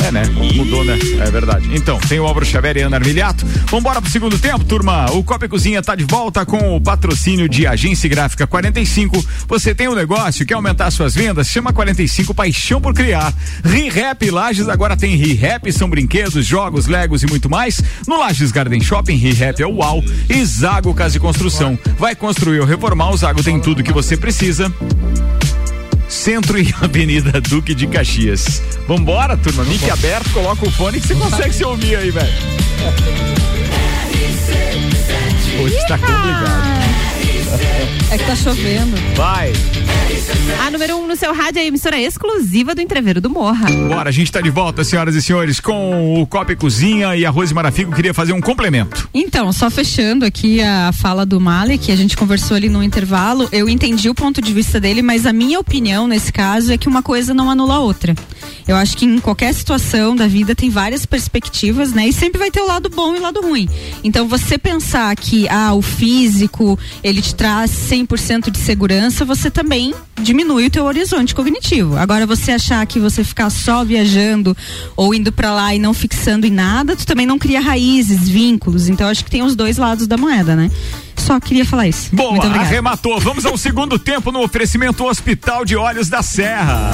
É, né? Mudou, né? É verdade. Então, tem o Álvaro Xavier e Ana Armiliato. Vambora pro segundo tempo, turma. O Copa Cozinha tá de volta com o patrocínio de Agência Gráfica 45. Você tem um negócio, quer aumentar suas vendas? Chama 45 Paixão por Criar. ReHap Lages agora tem ReHap, são brinquedos, jogos, legos e muito mais. No Lages Garden Shopping, ReHap é o UAU. E Zago Casa e Construção. Vai construir ou reformar, o Zago tem tudo que você precisa. Centro e Avenida Duque de Caxias. Vambora, turma. Mic aberto, coloca o fone que você consegue se ouvir aí, velho. Hoje tá complicado. É que tá chovendo. Vai. A número 1 um no seu rádio é a emissora exclusiva do Entreveiro do Morra. Bora, a gente tá de volta, senhoras e senhores, com o Copa e Cozinha e a Rose Marafigo queria fazer um complemento. Então, só fechando aqui a fala do Mali, que a gente conversou ali no intervalo, eu entendi o ponto de vista dele, mas a minha opinião nesse caso é que uma coisa não anula a outra. Eu acho que em qualquer situação da vida tem várias perspectivas, né? E sempre vai ter o lado bom e o lado ruim. Então, você pensar que ah, o físico, ele te traz 100% de segurança, você também diminui o teu horizonte cognitivo. Agora, você achar que você ficar só viajando ou indo para lá e não fixando em nada, tu também não cria raízes, vínculos. Então, acho que tem os dois lados da moeda, né? Só queria falar isso. Boa, arrematou. Vamos ao segundo tempo no oferecimento Hospital de Olhos da Serra.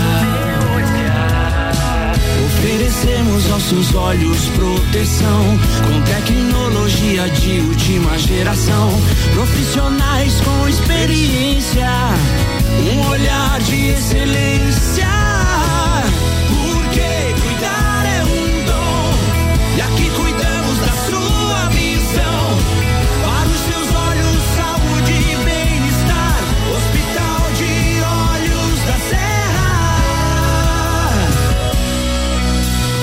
Oferecemos aos seus olhos proteção com tecnologia de última geração. Profissionais com experiência, um olhar de excelência. Porque cuidar é um dom e aqui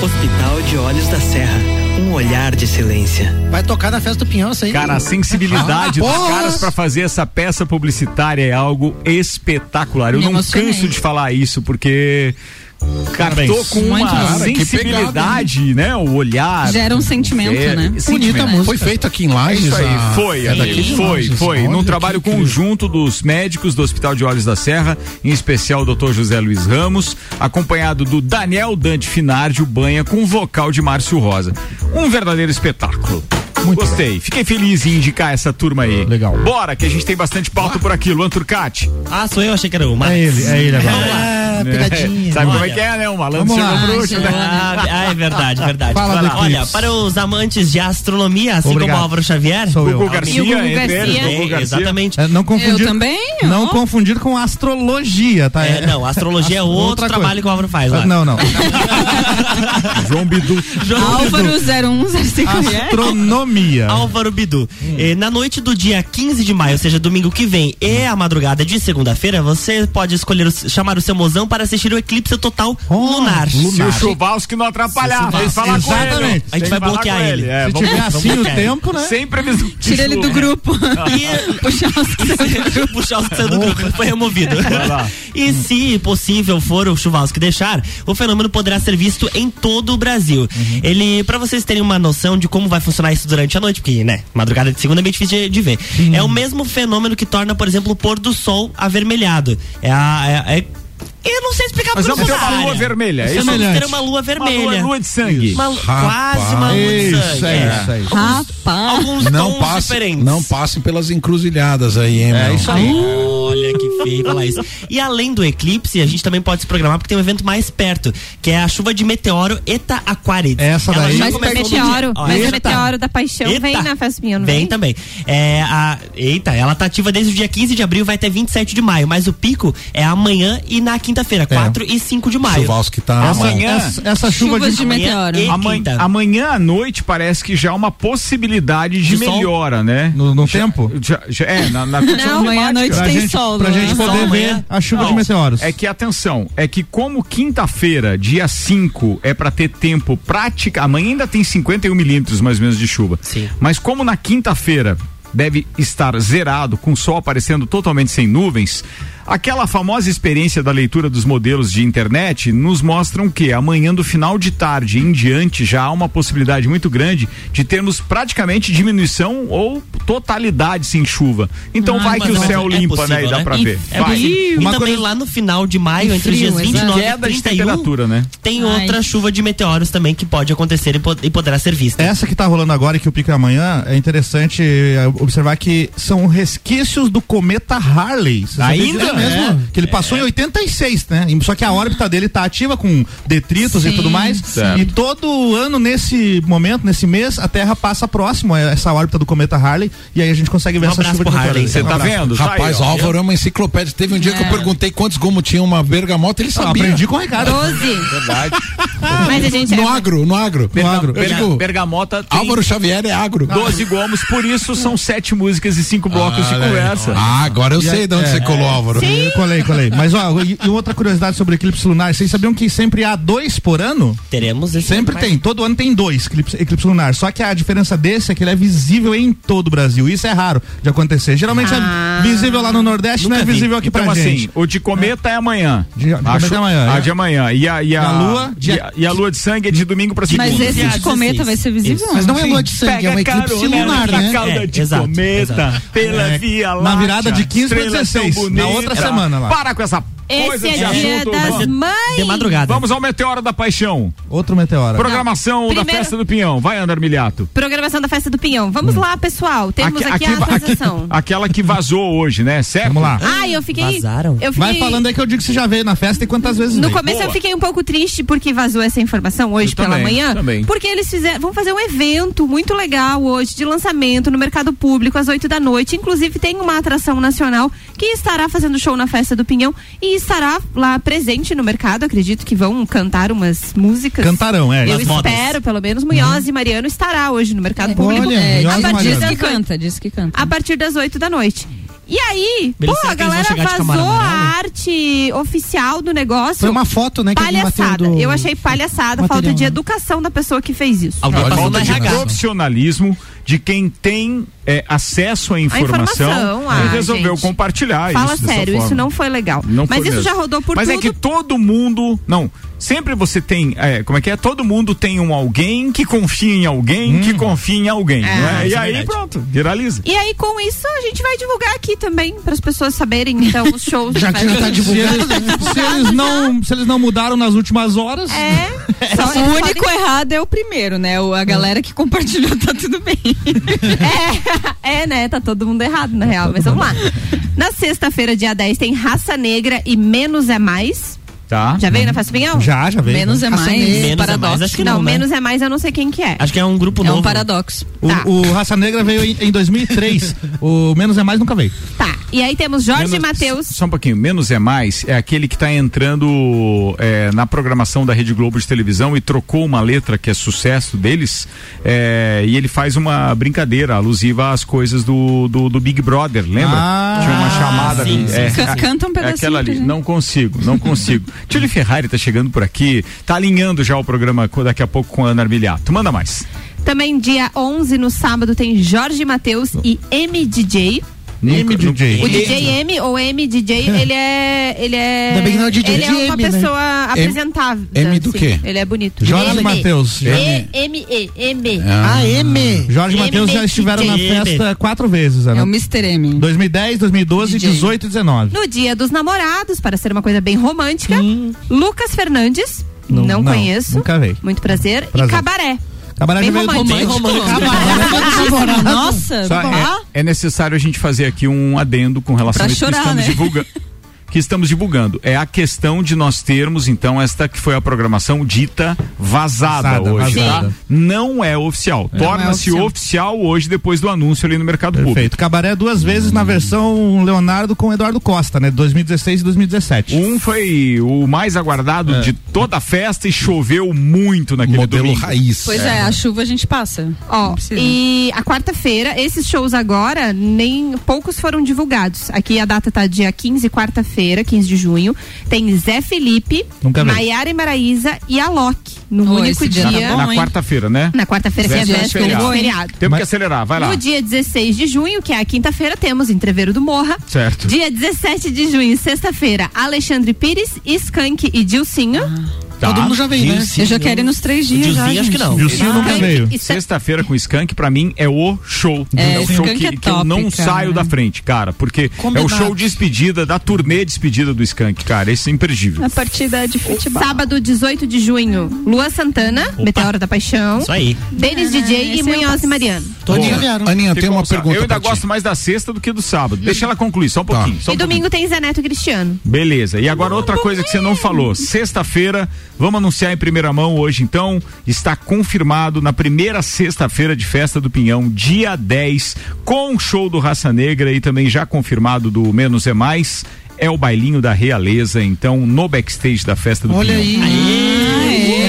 Hospital de Olhos da Serra. Um olhar de excelência. Vai tocar na festa do Pinhão, isso aí. Cara, a sensibilidade Ah, dos porra! caras pra fazer essa peça publicitária é algo espetacular. Eu Me não canso de falar isso, porque Parabéns. com Muito uma. Cara, sensibilidade, né? O olhar. Gera um sentimento, É, né? sentimento. música. Foi feito aqui em É Lages. isso aí, a- foi, é daqui de foi, Lages. foi. Olha Num trabalho incrível. conjunto dos médicos do Hospital de Olhos da Serra, em especial o Dr. José Luiz Ramos, acompanhado do Daniel Dante Finardi, o Banha, com o vocal de Márcio Rosa. Um verdadeiro espetáculo. Gostei, fiquei feliz em indicar essa turma aí. Legal. Bora, que a gente tem bastante pauta por aqui. Luan Turcati. Ah, sou eu, achei que era o Max. É ele, é ele agora. Ah, pegadinha. Sabe como é Olha. que é, né? O malandro chegou bruxo, né? Ah, ah, é verdade, verdade. Fala lá. Olha, para os amantes de astronomia, assim Obrigado. como o Álvaro Xavier. Sou eu. Gugu E o Garcia, Gugu Garcia. eles, Gugu É, Garcia. exatamente. É, não confundir, Eu também, Não ó. confundir com astrologia, tá? É, não, astrologia é outro outra trabalho coisa. que o Álvaro faz lá. Não, não. João Bidu. Álvaro 0105 é? Astronomia. Álvaro Bidu. Eh, na noite do dia 15 de maio, ou seja, domingo que vem, e a madrugada de segunda-feira, você pode escolher o- chamar o seu mozão para assistir o eclipse total lunar. Se o Chuvalski não atrapalhar, que falar com ele. A gente vai bloquear com ele. É, Se vamos- tiver vamos assim o ele. tempo, né? Sem previsão Tira ele do chuva. grupo. E puxar os que saiu do puxar os do grupo, foi removido. Vai. E se possível for o Chuvalski deixar, o fenômeno poderá ser visto em todo o Brasil. Uhum. Ele, para vocês terem uma noção de como vai funcionar isso durante a noite, porque, né, madrugada de segunda é bem difícil de, de ver. É o mesmo fenômeno que torna, por exemplo, o pôr do sol avermelhado. É a é- é- eu não sei explicar Mas pra vamos ter uma lua vermelha, é isso? ter Semelhante. uma lua Uma vermelha. lua- lua de sangue. Uma Rapaz. quase uma lua de Isso, sangue. é isso, é isso. Rapaz. Alguns Não tons passe, diferentes. não passem pelas encruzilhadas aí, hein, meu? isso aí. Olha que feio falar isso. E além do eclipse, a gente também pode se programar porque tem um evento mais perto, que é a chuva de meteoro Eta Aquarides. Essa Ela daí- já Mas o meteoro, Ó, mas o meteoro da paixão Eita. vem na festa minha, não Vem vem? também. É, a, eita, ela tá ativa desde o dia 15 de abril, vai até 27 de maio, mas o pico é amanhã e na quinta-feira, 4 e 5 de maio. Chuvalski tá. Amanhã, Essa, essa chuva Chuvas de, de meteoro. e amanhã, amanhã à noite parece que já há uma possibilidade de De sol? melhora, né? no, no tempo. Já- já- é, na, na Não, amanhã à noite Pra tem gente, sol. pra não gente é? poder Sol ver amanhã? a chuva Não, de meteoros. É que atenção, é que como quinta-feira, dia 5, é pra ter tempo prática, amanhã ainda tem 51 milímetros mais ou menos de chuva. Sim. Mas como na quinta-feira deve estar zerado, com o sol aparecendo totalmente sem nuvens, aquela famosa experiência da leitura dos modelos de internet nos mostram que amanhã do final de tarde em diante já há uma possibilidade muito grande de termos praticamente diminuição ou totalidade sem chuva. Então Ah, vai que o é- céu é limpa, possível, né? E dá pra E- ver. É Vai. possível. E Uma também coisa- lá no final de maio, E entre os dias exato. 29 Queda e de 31, temperatura, né? tem Ai. outra chuva de meteoros também que pode acontecer e, po- e poderá ser vista. Essa que tá rolando agora e que o pico é amanhã, é interessante é, observar que são resquícios do cometa Harley. Ainda? Mesmo? É. Que ele passou em 86, né? E- Só que a órbita dele tá ativa com detritos e Sim. tudo mais. Certo. E todo ano, nesse momento, nesse mês, a Terra passa próximo a essa órbita do cometa Harley. E aí a gente consegue ver Um essa chuva de. Harley. Você Um tá vendo? Rapaz, o aí, ó. Álvaro é uma enciclopédia. Teve um dia que eu perguntei quantos gomos tinha uma bergamota, ele Eu sabia. aprendi com o Ricardo. 12. Verdade. Mas a gente No é- agro, no agro. No agro. Eu digo, Bergamota tem Álvaro Xavier é agro. 12 gomos, por isso são sete músicas e cinco blocos de conversa. Ah, agora eu E sei de onde é, você colou, Álvaro. Eu colei, colei. Mas ó, e, e outra curiosidade sobre o eclipse lunar, vocês sabiam que sempre há dois por ano? Teremos esse Sempre tem, todo ano tem dois eclipse, eclipse lunar. Só que a diferença desse é que ele é visível em todo o Brasil. Isso é raro de acontecer. Geralmente Ah. é visível lá no Nordeste, não é Nunca vi. visível aqui Então, pra assim, gente. o de cometa é, amanhã. De- de cometa Acho- é amanhã, A é. de amanhã. E a, e a, a lua, e a, e a lua de sangue é de domingo pra segunda. Mas esse de cometa 16. vai ser visível? Mas não é lua de sangue, é um Pega eclipse carona lunar, na né? cauda É, de exato, cometa, exato. pela É, via na láctea, virada de 15 pra estrela 16, tão na bonita. Outra semana lá. Para com essa Esse é dia das Vamos- mães. De madrugada. Vamos ao Meteoro da Paixão. Outro meteoro. Programação da Primeiro- Festa do Pinhão. Vai, Andar Milhato. Programação da festa do Pinhão. Vamos lá, pessoal. Temos aqui, a atualização. aquela que vazou hoje, né? Certo? Vamos lá. Ai, eu fiquei. Vazaram? Eu fiquei. Vai falando aí que eu digo que você já veio na festa e quantas vezes No veio. começo eu Boa. fiquei um pouco triste porque vazou essa informação hoje Eu pela também, manhã. também. Porque eles fizeram, vão fazer um evento muito legal hoje de lançamento no mercado público às 8 da noite. Inclusive tem uma atração nacional que estará fazendo show na festa do Pinhão e estará lá presente no mercado. Acredito que vão cantar umas músicas. Cantarão, é. Eu Nas modas. espero, pelo menos, Munhoz e Mariano estará hoje no mercado público. Olha, É, a partir Mariano. diz das que canta, diz que canta. a partir das 8 da noite. E aí, Beleza, pô, a galera vazou a arte oficial do negócio. Foi uma foto, né? Palhaçada. do- Eu achei palhaçada, material, falta de né? educação da pessoa que fez isso. Alguém falta de RH. profissionalismo de quem tem é, acesso à informação, informação, e ah, resolveu gente. compartilhar Fala isso dessa sério, forma. isso não foi legal. Não Mas foi isso mesmo. já rodou por Mas tudo. é que todo mundo. Não. Sempre você tem. é, como é que é? Todo mundo tem um alguém que confia em alguém que confia em alguém. É, não é? E é aí, verdade. pronto, viraliza. E aí, com isso, a gente vai divulgar aqui também, para as pessoas saberem, então, os shows. Já que já tá Se eles, divulgado. se eles não, se eles não mudaram nas últimas horas. É. Só O eles único podem- errado é o primeiro, né? O- A galera que compartilhou tá tudo bem. É, é, né? Tá todo mundo errado, na real. Mas vamos lá. Na sexta-feira, dia 10, tem Raça Negra e Menos é Mais. Tá? Já veio na Festa Pinhão? Já, já veio. Menos é mais. Menos é paradoxo. mais, acho que Não, não, né? Menos é Mais eu não sei quem que é. Acho que é um grupo É novo. um paradoxo. O, Tá. o Raça Negra veio em, em 2003. o Menos é Mais nunca veio. Tá. E aí temos Jorge Menos- Matheus. Só um pouquinho. Menos é mais é aquele que está entrando é, na programação da Rede Globo de televisão e trocou uma letra que é sucesso deles. é, e ele faz uma brincadeira alusiva às coisas do, do, do Big Brother, lembra? Ah, Tinha uma chamada sim, ali. sim, é, sim. a- Canta um é pedacinho aquela ali. gente. Não consigo, não consigo. Julie Ferrari tá chegando por aqui, tá alinhando já o programa daqui a pouco com a Ana Armiliato. Manda mais. Também dia 11 no sábado tem Jorge Matheus e MDJ. MDJ. O DJ M ou MDJ, ele é. Ele é. Ainda bem que não é DJ ele é uma M, né? pessoa apresentável. M do assim. quê? Ele é bonito. Jorge M. Matheus. E, M, E, M. Ah, M. Jorge Matheus já estiveram na festa quatro vezes, Ana. É o Mr. M. 2010, 2012, DJ. 18 e 19. No dia dos namorados, para ser uma coisa bem romântica, Lucas Fernandes. Não, Hum. Não, não, conheço. nunca vi. Muito prazer. Prazer. E Cabaré. Bem já veio romântico. Nossa, Só é, é necessário a gente fazer aqui um adendo com relação Pra a isso que chorar, estamos né? divulgando. Que estamos divulgando. É a questão de nós termos, então, esta que foi a programação dita vazada, Vazada, hoje, vazada. tá? Não é oficial. É Torna-se oficial. oficial. hoje, depois do anúncio ali no mercado público. Perfeito. Cabaré duas vezes na versão Leonardo com Eduardo Costa, né? 2016 e 2017. Um foi o mais aguardado de toda a festa e choveu muito naquele Modelo domingo. raiz. Pois é. a chuva a gente passa. Ó, e a quarta-feira, esses shows agora, nem poucos foram divulgados. Aqui a data tá dia 15, quarta-feira, 15 de junho. Tem Zé Felipe. Maiara e Maraísa e Alok. No Oh, único dia tá dia. bom, Na hein? quarta-feira, né? na quarta-feira, que é Véspera de feriado. feriado. Temos Mas- que acelerar, vai lá. No dia 16 de junho, que é a quinta-feira, temos Entreveiro do Morra. Certo. Dia 17 de junho, sexta-feira, Alexandre Pires, Skank e Dilcinho. Tá. Todo mundo já veio, né? Eu já quero ir nos três dias. já, acho que não. Dilcinho nunca veio. Sexta-feira com o Skank, pra mim, é o show. É, o show que, é que eu top, não cara. saio da frente, cara. Porque é Combinado. o show de despedida, da turnê de despedida do Skank, cara. Esse é imperdível. A partida de futebol. Sábado, 18 de junho, Lua Santana, Meteoro da Paixão. Isso aí. Denis DJ e eu Munhoz e Mariano. Vieram. Aninha, tem uma um pergunta Eu ainda gosto mais da sexta do que do sábado. Deixa ela concluir, só um pouquinho. Só um E pouquinho. domingo tem Zé Neto e Cristiano. Beleza. E agora outra coisa que você não falou. Sexta-feira, vamos anunciar em primeira mão hoje, então. Está confirmado na primeira sexta-feira de festa do Pinhão, dia 10, com o show do Raça Negra e também já confirmado do Menos é Mais. É o bailinho da realeza, então, no backstage da festa do Olha Pinhão. aí. Ô,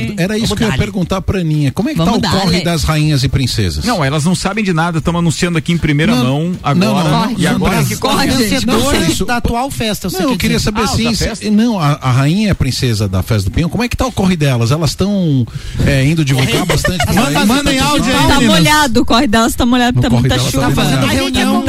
Ricardo, era isso Vamos que eu ia perguntar pra Aninha. Como é que Vamos tá o corre das rainhas e princesas? Não, elas não sabem de nada, estamos anunciando aqui em primeira Não, mão agora. não, não, e não, agora não, que não, começa. Os vencedores Isso. da atual festa. eu sei Não, eu que queria dizer. saber Ah, da se- não, a, a rainha é a princesa da festa do Pinhão, como é que tá o corre delas? Elas estão é, indo divulgar bastante Manda- mandem áudio aí, Tá molhado, o corre delas tá molhado, tá corre muita tá chuva. A gente, reunião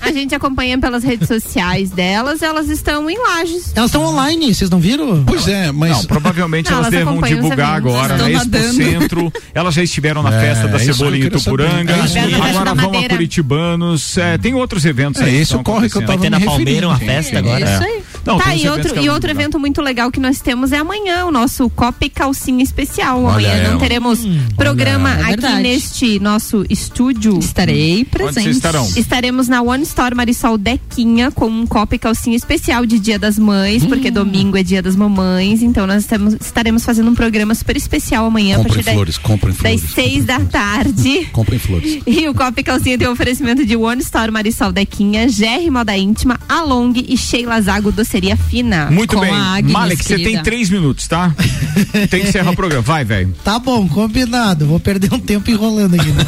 a gente acompanha pelas redes sociais delas, elas estão em lajes. Elas estão online, vocês não viram? Pois é, mas Não, provavelmente Não, elas elas devam os divulgar agora Elas na Expo nadando. Centro. Elas já estiveram na É, festa da Cebola em. Ituporanga. É. Agora vão a. Curitibanos. É, tem outros eventos É, aí. esse corre que eu tava Vai ter me na Palmeira uma festa agora. Isso aí. Não, tá, e outro, e outro evento muito legal que nós temos é amanhã, o nosso Copa e Calcinha Especial. Olha amanhã não ela. teremos programa É aqui neste nosso estúdio. Estarei presente. vocês estarão? Estaremos na One Store Marisol Dequinha com um copo e calcinha especial de Dia das Mães, Hum. porque domingo é Dia das Mamães. Então nós estaremos fazendo um programa super especial amanhã comprem partir da- flores, comprem flores. das seis da tarde. Comprem flores. E o Copa e Calcinha tem um oferecimento de One Store Marisol Dequinha, GR Moda Íntima, Along e Sheila Zago Doceria Fina. Muito Com bem. a Agnes, Malek, você tem três minutos, tá? tem que encerrar o programa. Vai, velho. Tá bom, combinado. Vou perder um tempo enrolando aqui. né?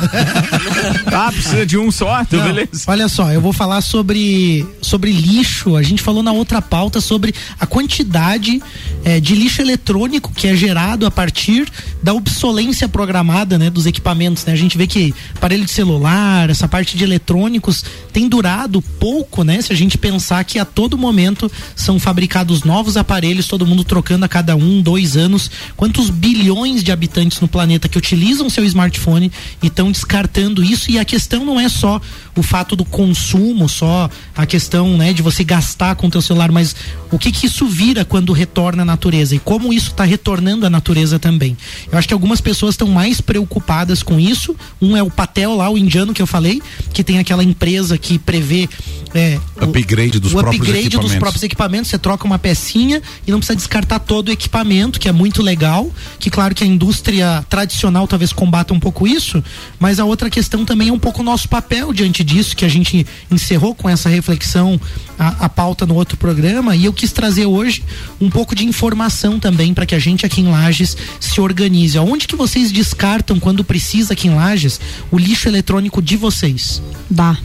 Tá, precisa de um só, então Não, beleza. Olha só, eu vou falar sobre, sobre lixo. A gente falou na outra pauta sobre a quantidade eh, de lixo eletrônico que é gerado a partir da obsolência programada né, dos equipamentos. Né? A gente vê que aparelho de celular, essa parte de eletrônicos tem durado pouco, né? Se a gente pensar que a todo momento são fabricados novos aparelhos, todo mundo trocando a cada um, dois anos. Quantos bilhões de habitantes no planeta que utilizam seu smartphone e estão descartando isso? E a questão não é só o fato do consumo, só a questão né, de você gastar com o teu celular, mas o que que isso vira quando retorna à natureza e como isso está retornando à natureza também. Eu acho que algumas pessoas estão mais preocupadas com isso. Um é o Patel lá, o indiano que eu falei, que tem aquela empresa que prevê é, o- Upgrade dos o próprios upgrade dos equipamentos. próprios equipamentos, você troca uma pecinha e não precisa descartar todo o equipamento, que é muito legal, que claro que a indústria tradicional talvez combata um pouco isso, mas a outra questão também é um pouco o nosso papel diante disso, que a gente encerrou com essa reflexão, a, a pauta no outro programa, e eu quis trazer hoje um pouco de informação também para que a gente aqui em Lages se organize. Aonde que vocês descartam quando precisa aqui em Lages o lixo eletrônico de vocês? Bah.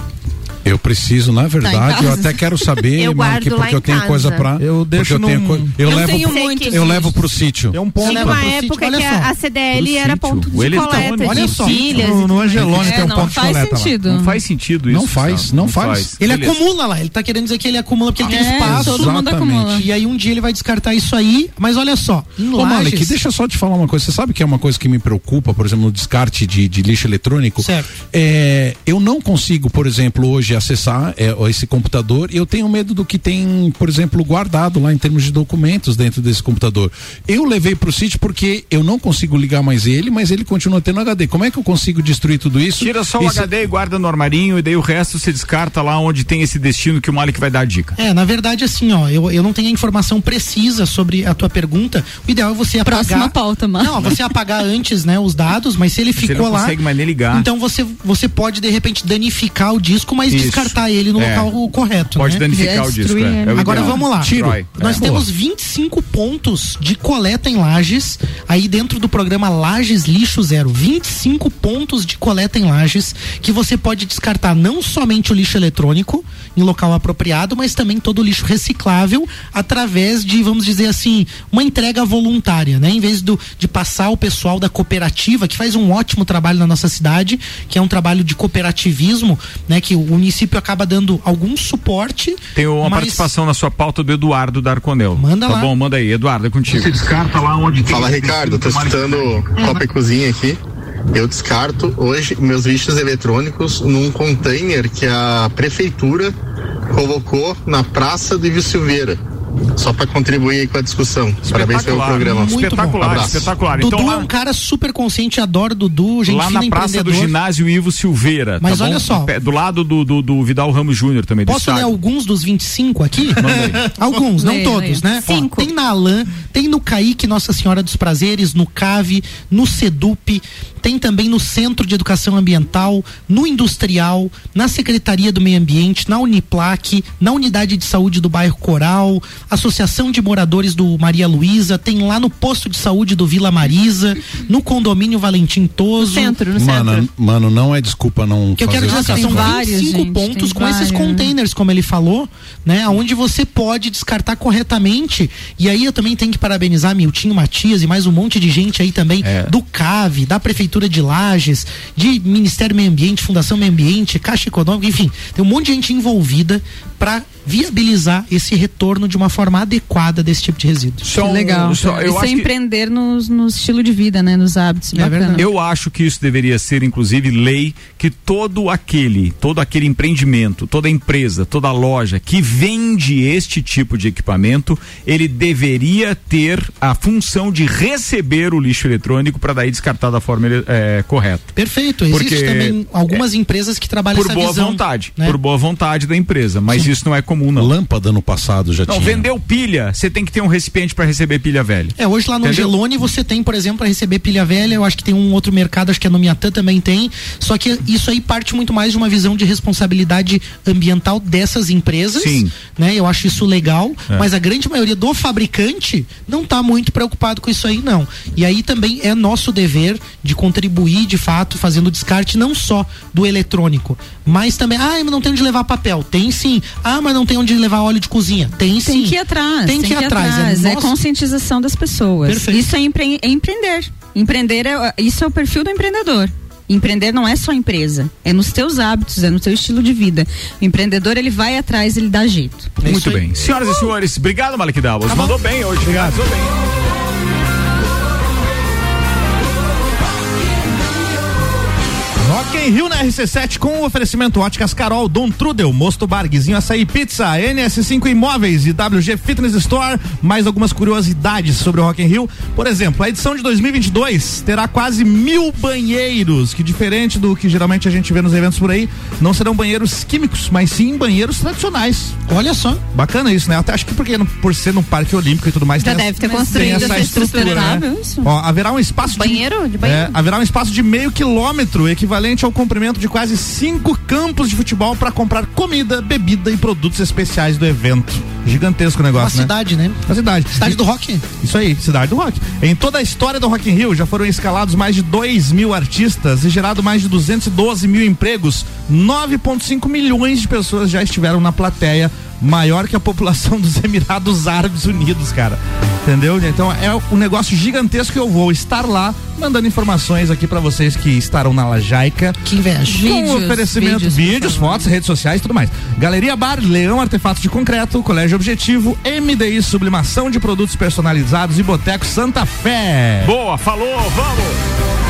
Eu preciso, na verdade, eu casa. até quero saber, Eu lá porque eu tenho casa. coisa pra. Eu deixo eu tenho eu Eu levo tenho pro- muitos eu levo pro sítio. Tem um ponto Tinha uma época sítio. que olha a, só. a CDL Pro era ponto de eletrônico. coleta Olha de só. No, no Angelone É, tem um não ponto de coleta lá. sentido. Não faz sentido isso. Não faz, não faz. Ele Beleza. acumula lá, ele tá querendo dizer que ele acumula porque ele tem É, espaço. todo mundo Exatamente. acumula. E aí um dia ele vai descartar isso aí, mas olha só, Ô, Malek, Lages, deixa eu só te falar uma coisa. Você sabe que é uma coisa que me preocupa, por exemplo, no descarte de, de lixo eletrônico? Certo. É, eu não consigo, por exemplo, hoje acessar é, esse computador e eu tenho medo do que tem, por exemplo, guardado lá em termos de documentos dentro desse computador. Eu levei pro sítio porque eu não consigo ligar mais ele, mas ele continua tendo HD. Como é que eu consigo destruir tudo isso? Tira só o Esse- HD e guarda no armarinho e daí o resto você descarta lá onde tem esse destino que o Malik vai dar a dica. É, na verdade, assim, ó, eu, eu não tenho a informação precisa sobre a tua pergunta. O ideal é você apagar. Próxima pauta, Marcos. Não, você apagar antes, né, os dados, mas se ele Você ficou não lá. consegue mais nem ligar. Então você, você pode, de repente, danificar o disco, mas Isso. Descartar ele no É. local correto. Pode né? danificar o disco. É. É o Agora ideal. vamos lá. Destrói. Nós É. temos 25 pontos de coleta em lajes, aí dentro do programa Lages Lixo Zero. 25 pontos de coleta em lajes que você pode descartar não somente o lixo eletrônico em local apropriado, mas também todo o lixo reciclável através de, vamos dizer assim, uma entrega voluntária, né? Em vez do, de passar o pessoal da cooperativa, que faz um ótimo trabalho na nossa cidade, que é um trabalho de cooperativismo, né? Que o município acaba dando algum suporte. Tem uma mas- participação na sua pauta do Eduardo Darconel. Manda tá lá. bom, manda aí. Eduardo, é contigo. Você descarta lá onde Fala, Ricardo. Tô escutando Copa e Cozinha aqui. Eu descarto hoje meus lixos eletrônicos num container que a prefeitura colocou na Praça do Ivo Silveira. Só para contribuir aí com a discussão. Parabéns pelo programa. Muito Espetacular, bom. Abraço. espetacular. Dudu Então, é lá, um cara super consciente, adoro Dudu, gente lá na praça do ginásio Ivo Silveira. Mas tá olha bom? só. Do lado do, do, do Vidal Ramos Júnior também. do Posso ler alguns dos 25 aqui? alguns, não todos, né? Ó, tem na Alan, tem no Caíque Nossa Senhora dos Prazeres, no CAVE, no SEDUP, tem também no Centro de Educação Ambiental, no Industrial, na Secretaria do Meio Ambiente, na Uniplac, na Unidade de Saúde do Bairro Coral, Associação de Moradores do Maria Luísa, tem lá no Posto de Saúde do Vila Marisa, no Condomínio Valentim Toso. centro, no Mano, centro. mano, não é desculpa não Que eu quero dizer assim, são vários, 25 gente, pontos com esses vários. containers, como ele falou, né? Onde você pode descartar corretamente. E aí eu também tenho que parabenizar Miltinho Matias e mais um monte de gente aí também É. do CAV, da Prefeitura de Lages, de Ministério do Meio Ambiente, Fundação Meio Ambiente, Caixa Econômica, enfim, tem um monte de gente envolvida para viabilizar esse retorno de uma forma adequada desse tipo de resíduo. Só Que um- legal. só- eu Isso acho é que- empreender nos, no estilo de vida, né? Nos hábitos. Bacana. Eu acho que isso deveria ser, inclusive, lei que todo aquele, todo aquele empreendimento, toda empresa, toda loja que vende este tipo de equipamento, ele deveria ter a função de receber o lixo eletrônico para daí descartar da forma eh, correta. Perfeito. Existe Porque também algumas empresas que trabalham Por essa boa visão. vontade, né? por boa vontade da empresa, mas isso não é comum não. Lâmpada no passado já Não, tinha. Vendeu pilha, você tem que ter um recipiente para receber pilha velha. É, hoje lá no Entendeu? Angelone você tem, por exemplo, para receber pilha velha, eu acho que tem um outro mercado, acho que é no Miatã também tem, só que isso aí parte muito mais de uma visão de responsabilidade ambiental dessas empresas, Sim. né? Eu acho isso legal, É. mas a grande maioria do fabricante não tá muito preocupado com isso aí não. E aí também é nosso dever de contribuir, de fato, fazendo o descarte não só do eletrônico, mas também, ah, mas não tem onde levar papel. Tem sim. Ah, mas não tem onde levar óleo de cozinha. Tem sim. Tem que ir atrás. Tem que ir atrás. É, nosso- conscientização das pessoas. Perfeito. Isso é, empre- é empreender. Empreender é, isso é o perfil do empreendedor. Empreender não é só empresa, é nos teus hábitos, é no teu estilo de vida. O empreendedor ele vai atrás, ele dá jeito. Muito bem. Senhoras e senhores, obrigado, Malik Davos. Mandou bem hoje. Obrigado. Mandou bem. Rock in Rio na RC7 com o oferecimento Óticas Carol, Dom Trudel, Mosto Bar, Guizinho Açaí Pizza, NS5 Imóveis e WG Fitness Store. Mais algumas curiosidades sobre o Rock in Rio. Por exemplo, a edição de 2022 terá quase mil banheiros, que diferente do que geralmente a gente vê nos eventos por aí, não serão banheiros químicos, mas sim banheiros tradicionais. Olha só. Bacana isso, né? Até acho que porque por ser no Parque Olímpico e tudo mais, Já tem deve ter tem construído essa essa estrutura, estrutura, né? Ó, haverá um espaço Banheiro? De banheiro? é, haverá um espaço de meio quilômetro, equivalente equivalente ao comprimento de quase cinco campos de futebol para comprar comida, bebida e produtos especiais do evento. Gigantesco o negócio, Uma né? cidade, né? Uma cidade. Cidade do rock. Isso aí, cidade do rock. Em toda a história do Rock in Rio já foram escalados mais de 2 mil artistas e gerado mais de 212 mil empregos. 9,5 milhões de pessoas já estiveram na plateia, maior que a população dos Emirados Árabes Unidos, cara. Entendeu? Então é um negócio gigantesco que eu vou estar lá mandando informações aqui pra vocês que estarão na Lajaica. Que inveja. Com Vídeos, oferecimento, vídeos, vídeos, fotos, redes sociais e tudo mais. Galeria Bar, Leão Artefatos de Concreto, Colégio Objetivo, MDI Sublimação de Produtos Personalizados e Boteco Santa Fé. Boa, falou, vamos!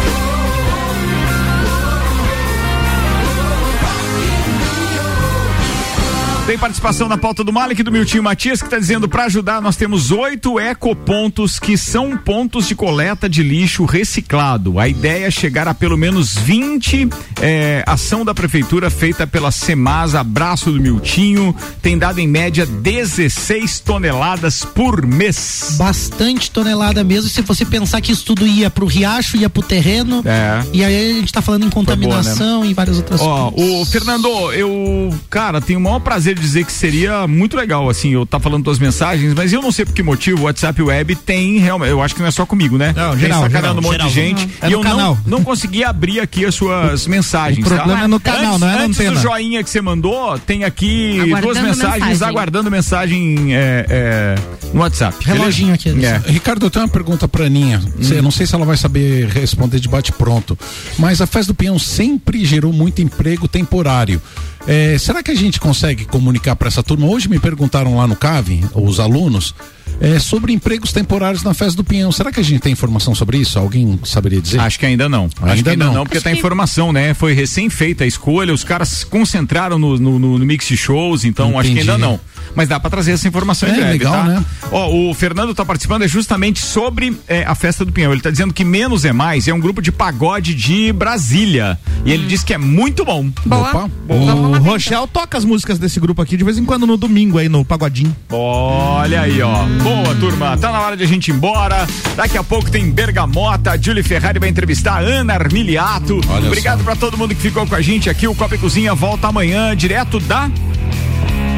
Tem participação na pauta do Malik do Miltinho Matias que está dizendo para ajudar nós temos oito ecopontos que são pontos de coleta de lixo reciclado. A ideia é chegar a pelo menos 20 é, ação da prefeitura feita pela Semasa Abraço do Miltinho tem dado em média 16 toneladas por mês. Bastante tonelada mesmo. Se você pensar que isso tudo ia pro riacho, ia pro terreno. É. E aí a gente tá falando em contaminação e várias outras Ó, coisas. o Fernando, eu, cara, tenho o maior prazer dizer que seria muito legal, assim, eu tá falando tuas mensagens, mas eu não sei por que motivo o WhatsApp Web tem realmente, eu acho que não é só comigo, né? Não, tem geral, sacaneando um geral, monte de geral. gente. É e no eu canal. não, não consegui abrir aqui as suas mensagens. O problema tá? é no canal, antes, não é na Antes antena. do joinha que você mandou, tem aqui Aguardando duas mensagens mensagem. aguardando mensagem é, é, no WhatsApp. Reloginho aqui. É. Ricardo, eu tenho uma pergunta pra Aninha. Eu não sei se ela vai saber responder de bate pronto. Mas a Festa do Pinhão sempre gerou muito emprego temporário. É, será que a gente consegue comunicar para essa turma? Hoje me perguntaram lá no CAV, os alunos, é, sobre empregos temporários na Festa do Pinhão. Será que a gente tem informação sobre isso? Alguém saberia dizer? Acho que ainda não. Acho Ainda que ainda não. não, porque tá informação, né? Foi recém feita a escolha, os caras se concentraram no, no, no- mix de shows, então acho que Entendi. ainda não. Mas dá pra trazer essa informação em É, breve, legal, tá? né? Ó, o Fernando tá participando é justamente sobre é, a festa do Pinhão. Ele tá dizendo que Menos é Mais é um grupo de pagode de Brasília. E ele diz que é muito bom. Boa. Opa. O Rochelle toca as músicas desse grupo aqui de vez em quando no domingo aí no Pagodinho. Olha aí, ó. Boa, turma. Tá na hora de a gente ir embora. Daqui a pouco tem Bergamota. A Julie Ferrari vai entrevistar a Ana Armiliato. Olha Obrigado pra todo mundo que ficou com a gente aqui. O Copa e Cozinha volta amanhã, direto da.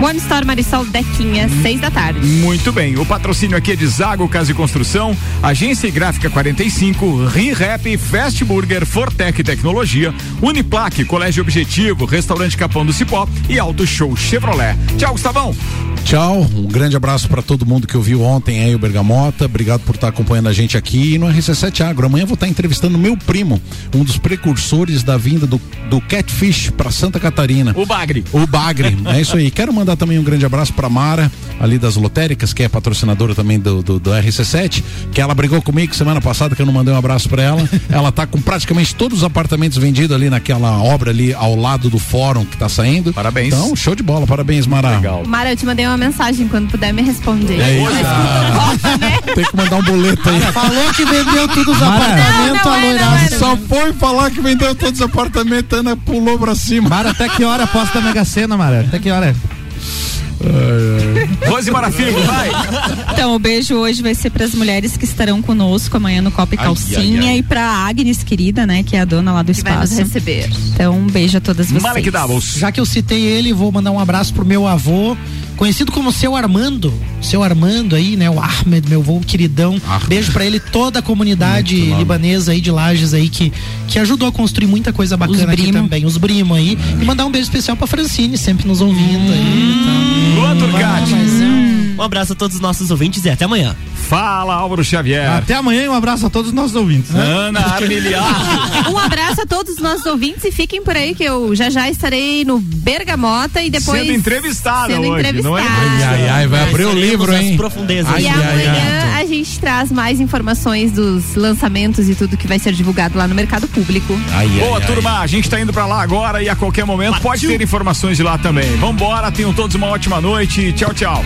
One Store Marisol Dequinha, seis da tarde. Muito bem. O patrocínio aqui é de Zago Casa e Construção, Agência e Gráfica 45, ReRap, Fast Burger, Fortec Tecnologia, Uniplaque, Colégio Objetivo, Restaurante Capão do Cipó e Auto Show Chevrolet. Tchau, Gustavão. Tchau, um grande abraço para todo mundo que ouviu ontem aí o Bergamota. Obrigado por estar acompanhando a gente aqui no RC7 Agro. Amanhã vou estar entrevistando meu primo, um dos precursores da vinda do, do Catfish para Santa Catarina. O Bagre. O Bagre, é isso aí. Quero mandar também um grande abraço pra Mara, ali das lotéricas, que é patrocinadora também do, do, do RC7, que ela brigou comigo semana passada, que eu não mandei um abraço pra ela. ela tá com praticamente todos os apartamentos vendidos ali naquela obra ali ao lado do fórum que tá saindo. Parabéns. Então, show de bola, parabéns, Mara. Legal. Mara, eu te mandei uma mensagem quando puder me responder. É isso. Né? Tem que mandar um boleto aí. Falou que vendeu todos os Mara. apartamentos, Não, não é, a não é, não. Só foi falar que vendeu todos os apartamentos, Ana pulou pra cima. Mara, até que hora posso da Mega Sena, Mara? Até que hora é? Rose Marafigo, vai. Então, o beijo hoje vai ser para as mulheres que estarão conosco amanhã no Copa e Ai, Calcinha ai, ai. e para Agnes, querida, né, que é a dona lá do Que vai nos espaço. receber. Então, um beijo a todas vocês. Malek Davos. Já que eu citei ele, vou mandar um abraço pro meu avô, conhecido como seu Armando. Seu Armando aí, né? O Ahmed, meu avô queridão. Beijo pra ele, toda a comunidade libanesa aí de Lages aí que, que ajudou a construir muita coisa bacana aqui também. Os Brimo aí. E mandar um beijo especial pra Francine, sempre nos ouvindo aí. Então. Luan Turcati. Hum, Um abraço a todos os nossos ouvintes e até amanhã. Fala, Álvaro Xavier. Até amanhã e um abraço a todos os nossos ouvintes. né? Ana Armiliato. Um abraço a todos os nossos ouvintes e fiquem por aí que eu já já estarei no Bergamota e depois Sendo entrevistada sendo hoje, não é? entrevistada. Ai, ai, vai abrir o Conheceremos livro, hein? profundezas. Ai, E ai, amanhã ai. a gente traz mais informações dos lançamentos e tudo que vai ser divulgado lá no mercado público. Ai, ai, Boa, ai. turma, a gente tá indo pra lá agora e a qualquer momento pode ter informações de lá também. Vambora, tenham todos uma ótima noite. Tchau, tchau.